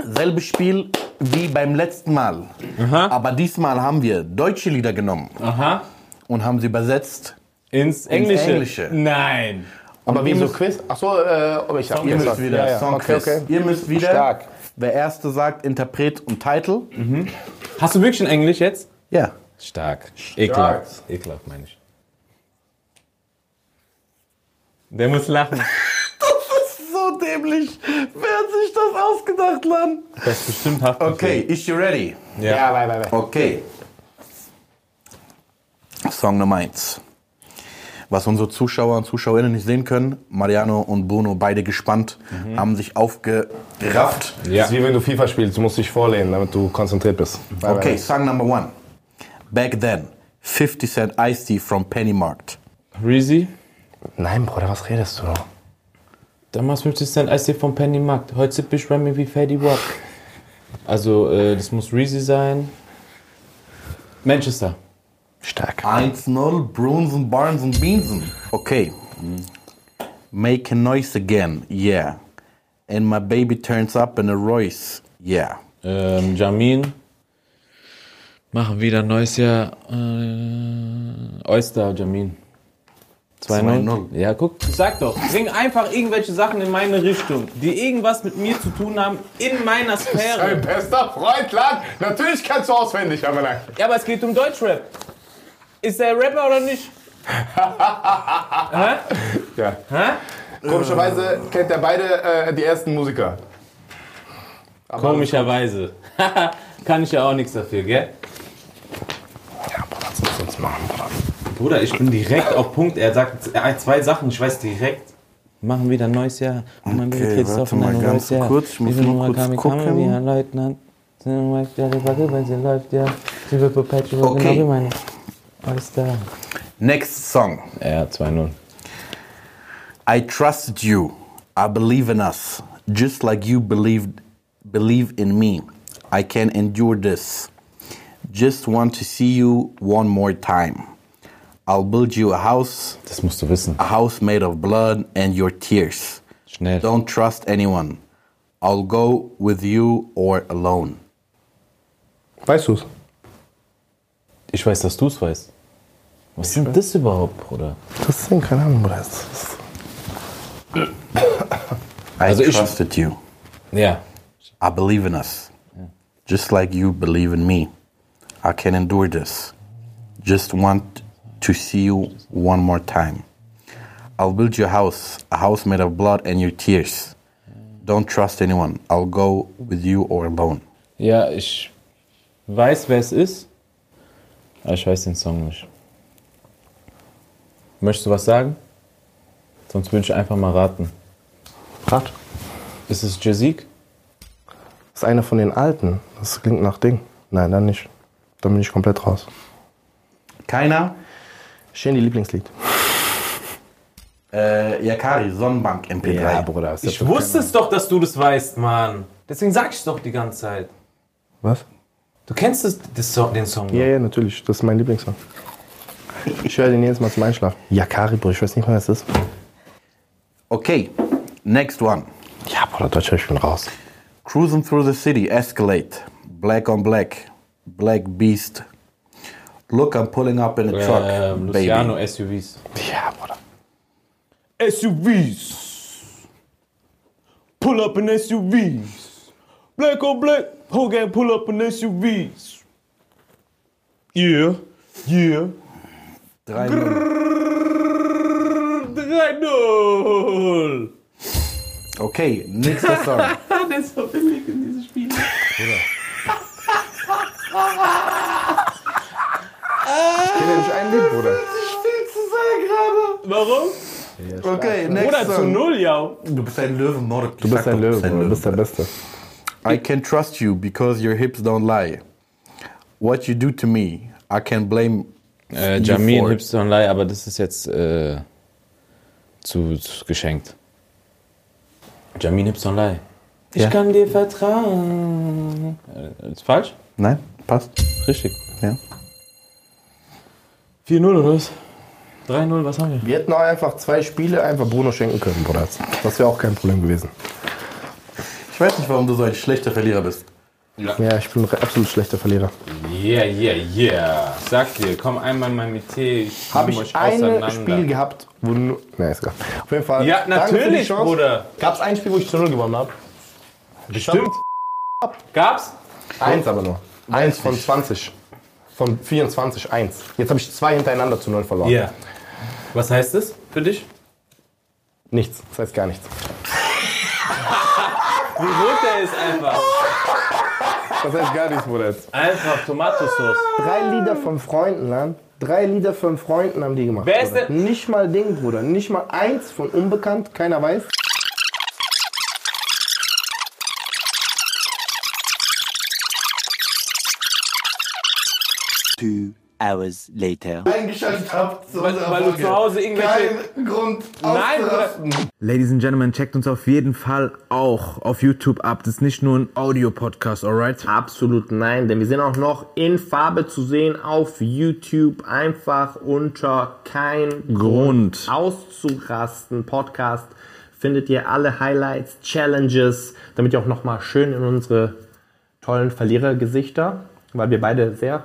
Selbes Spiel wie beim letzten Mal. Aber diesmal haben wir deutsche Lieder genommen Aha. und haben sie übersetzt. Ins Englische. Englische. Nein. Aber wie so Quiz? Achso, äh, ob ich Ihr müsst wieder ja, ja. Songquiz. Okay, okay. Ihr müsst wieder. Stark. Wer erste sagt Interpret und Titel. Hast du wirklich ein Englisch jetzt? Ja. Stark. Ekelhaft. Ekelhaft, meine ich. Der muss lachen. So dämlich. Wer hat sich das ausgedacht, Mann? Das ist bestimmt Haftbefehl. Okay, is you ready? Ja. Ja, bei, bei, bei. Okay. Song Nummer 1. Was unsere Zuschauer und Zuschauerinnen nicht sehen können, Mariano und Bruno beide gespannt, haben sich aufgerafft. Ja. Das ist wie wenn du FIFA spielst, du musst dich vorlehnen, damit du konzentriert bist. Bei, Okay, bei. Song Number 1. Back then, 50 Cent Ice Tea from Pennymarkt. Reezy. Nein, Bruder, was redest du? Damals 50 Cent Eistee vom Penny Markt. Heute sipp ich Remy wie Fady Wap. Also, äh, das muss Reezy sein. Manchester. Stark. 1-0, Bruns und Barnes und Beansen. Okay. Make a noise again, yeah. And my baby turns up in a Royce, yeah. Ähm, Jamin. Machen wieder ein neues Jahr. Äh, Oyster, Jamin. 2-0. 2-0. Ja, guck, ich sag doch. Bring einfach irgendwelche Sachen in meine Richtung, die irgendwas mit mir zu tun haben, in meiner Sphäre. bester Freund, Land. Natürlich kannst du auswendig, aber nein. Ja, aber es geht um Deutschrap. Ist der Rapper oder nicht? Ja. Hä? Komischerweise kennt er beide äh, die ersten Musiker. Komischerweise. Kann ich ja auch nichts dafür, gell? Ja, Bruder, du sonst machen, Bruder? Ich bin direkt auf Punkt. Er sagt äh, zwei Sachen, ich weiß direkt. Machen wieder ein neues Jahr. Okay, will Kids warte auf mal ein ganz neues Jahr. kurz, ich muss nur kurz kam, kam gucken. wie ein Leutnant. Sie läuft ja, die Wackel, wenn sie läuft, ja. Sie wird perpetual, Okay. genau wie meine. Alles da. Next song. Ja, 2-0. I trusted you. I believe in us. Just like you believed believe in me. I can endure this. Just want to see you one more time. I'll build you a house, Das musst du wissen. a house made of blood and your tears. Schnell. Don't trust anyone. I'll go with you or alone. Weißt du's? Ich weiß, dass du es weißt. Was sind das überhaupt, Bruder? Das Ding, keine Ahnung, Bruder. I Also ich- trusted you. Ja. I believe in us. Just like you believe in me. I can endure this. Just want to see you one more time. I'll build you a house, a house made of blood and your tears. Don't trust anyone. I'll go with you or alone. Ja, ich weiß, wer es ist. Aber ich weiß den Song nicht. Möchtest du was sagen? Sonst würde ich einfach mal raten. Rat. Ist es Jazik? Das ist einer von den alten. Das klingt nach Ding. Nein, dann nicht. Dann bin ich komplett raus. Keiner? Schön die Lieblingslied. Äh, Yakari, Sonnenbank MP3. Bruder. Ist Ich wusste es doch, dass du das weißt, Mann. Deswegen sag ich es doch die ganze Zeit. Was? Du kennst das, das Song, den Song. Ja, doch. ja, natürlich. Das ist mein Lieblingssong. Ich höre den jedes Mal zum Einschlafen. Yakari, Bruder, ich weiß nicht mehr, was das ist. Okay, next one. Ja, Bruder, Deutschland, ich bin raus. Cruising through the city, escalate. Black on black. Black beast. Look, I'm pulling up in a truck, Ähm, baby. Luciano SUVs. Ja, Bruder. SUVs. Pull up in SUVs. Black on black. Whole gang pull up in SUVs. Yeah. Yeah. Drei 3-0. Okay, nächster Song. Der ist so billig in dieses Spiel. Ich kenne nicht ein Lied, Bruder. Warum? Okay, next Oder zu song. null, ja. Du bist ein Löwe, Morg. Du bist ein Löwe, Bruder. Du bist der Beste. I can trust you because your hips don't lie. What you do to me, I can blame Äh, you Jamin for. Hips Don't Lie, aber das ist jetzt äh, zu, zu geschenkt. Jamin Hips Don't Lie. Ich Ja. kann dir vertrauen. Äh, ist falsch? Nein, passt. Richtig. Ja. 4-0 oder was? 3-0, was haben wir? Wir hätten auch einfach zwei Spiele einfach Bruno schenken können, Bruder. Das wäre auch kein Problem gewesen. Ich weiß nicht, warum du so ein schlechter Verlierer bist. Ja, ich bin ein absolut schlechter Verlierer. Yeah, yeah, yeah. Sag dir, komm einmal mal mit Tee. Ich Habe ich ein. Spiel gehabt, wo nur. Nein, ist egal. Auf jeden Fall. Ja, natürlich, Bruder. Gab es ein Spiel, wo ich zu Null gewonnen habe? Bestimmt. Gab's? Eins aber nur. Eins von 20. Von 24, eins. Jetzt habe ich zwei hintereinander zu Null verloren. Ja. Was heißt das für dich? Nichts. Das heißt gar nichts. Wie rot der ist einfach. Das heißt gar nichts, Bruder. Einfach Tomatosauce. Drei Lieder von Freunden, Land. Drei Lieder von Freunden haben die gemacht. Wer ist denn- Nicht mal Ding, Bruder. Nicht mal eins von Unbekannt. Keiner weiß. Two hours later. Eingeschaltet habt zu Weil, weil du zu Hause irgendwelche. Grund Nein. Ladies and Gentlemen, checkt uns auf jeden Fall auch auf YouTube ab. Das ist nicht nur ein Audio-Podcast, alright? Absolut nein, denn wir sind auch noch in Farbe zu sehen auf YouTube. Einfach unter kein Grund. auszurasten. Podcast findet ihr alle Highlights, Challenges, damit ihr auch nochmal schön in unsere tollen Verlierergesichter, weil wir beide sehr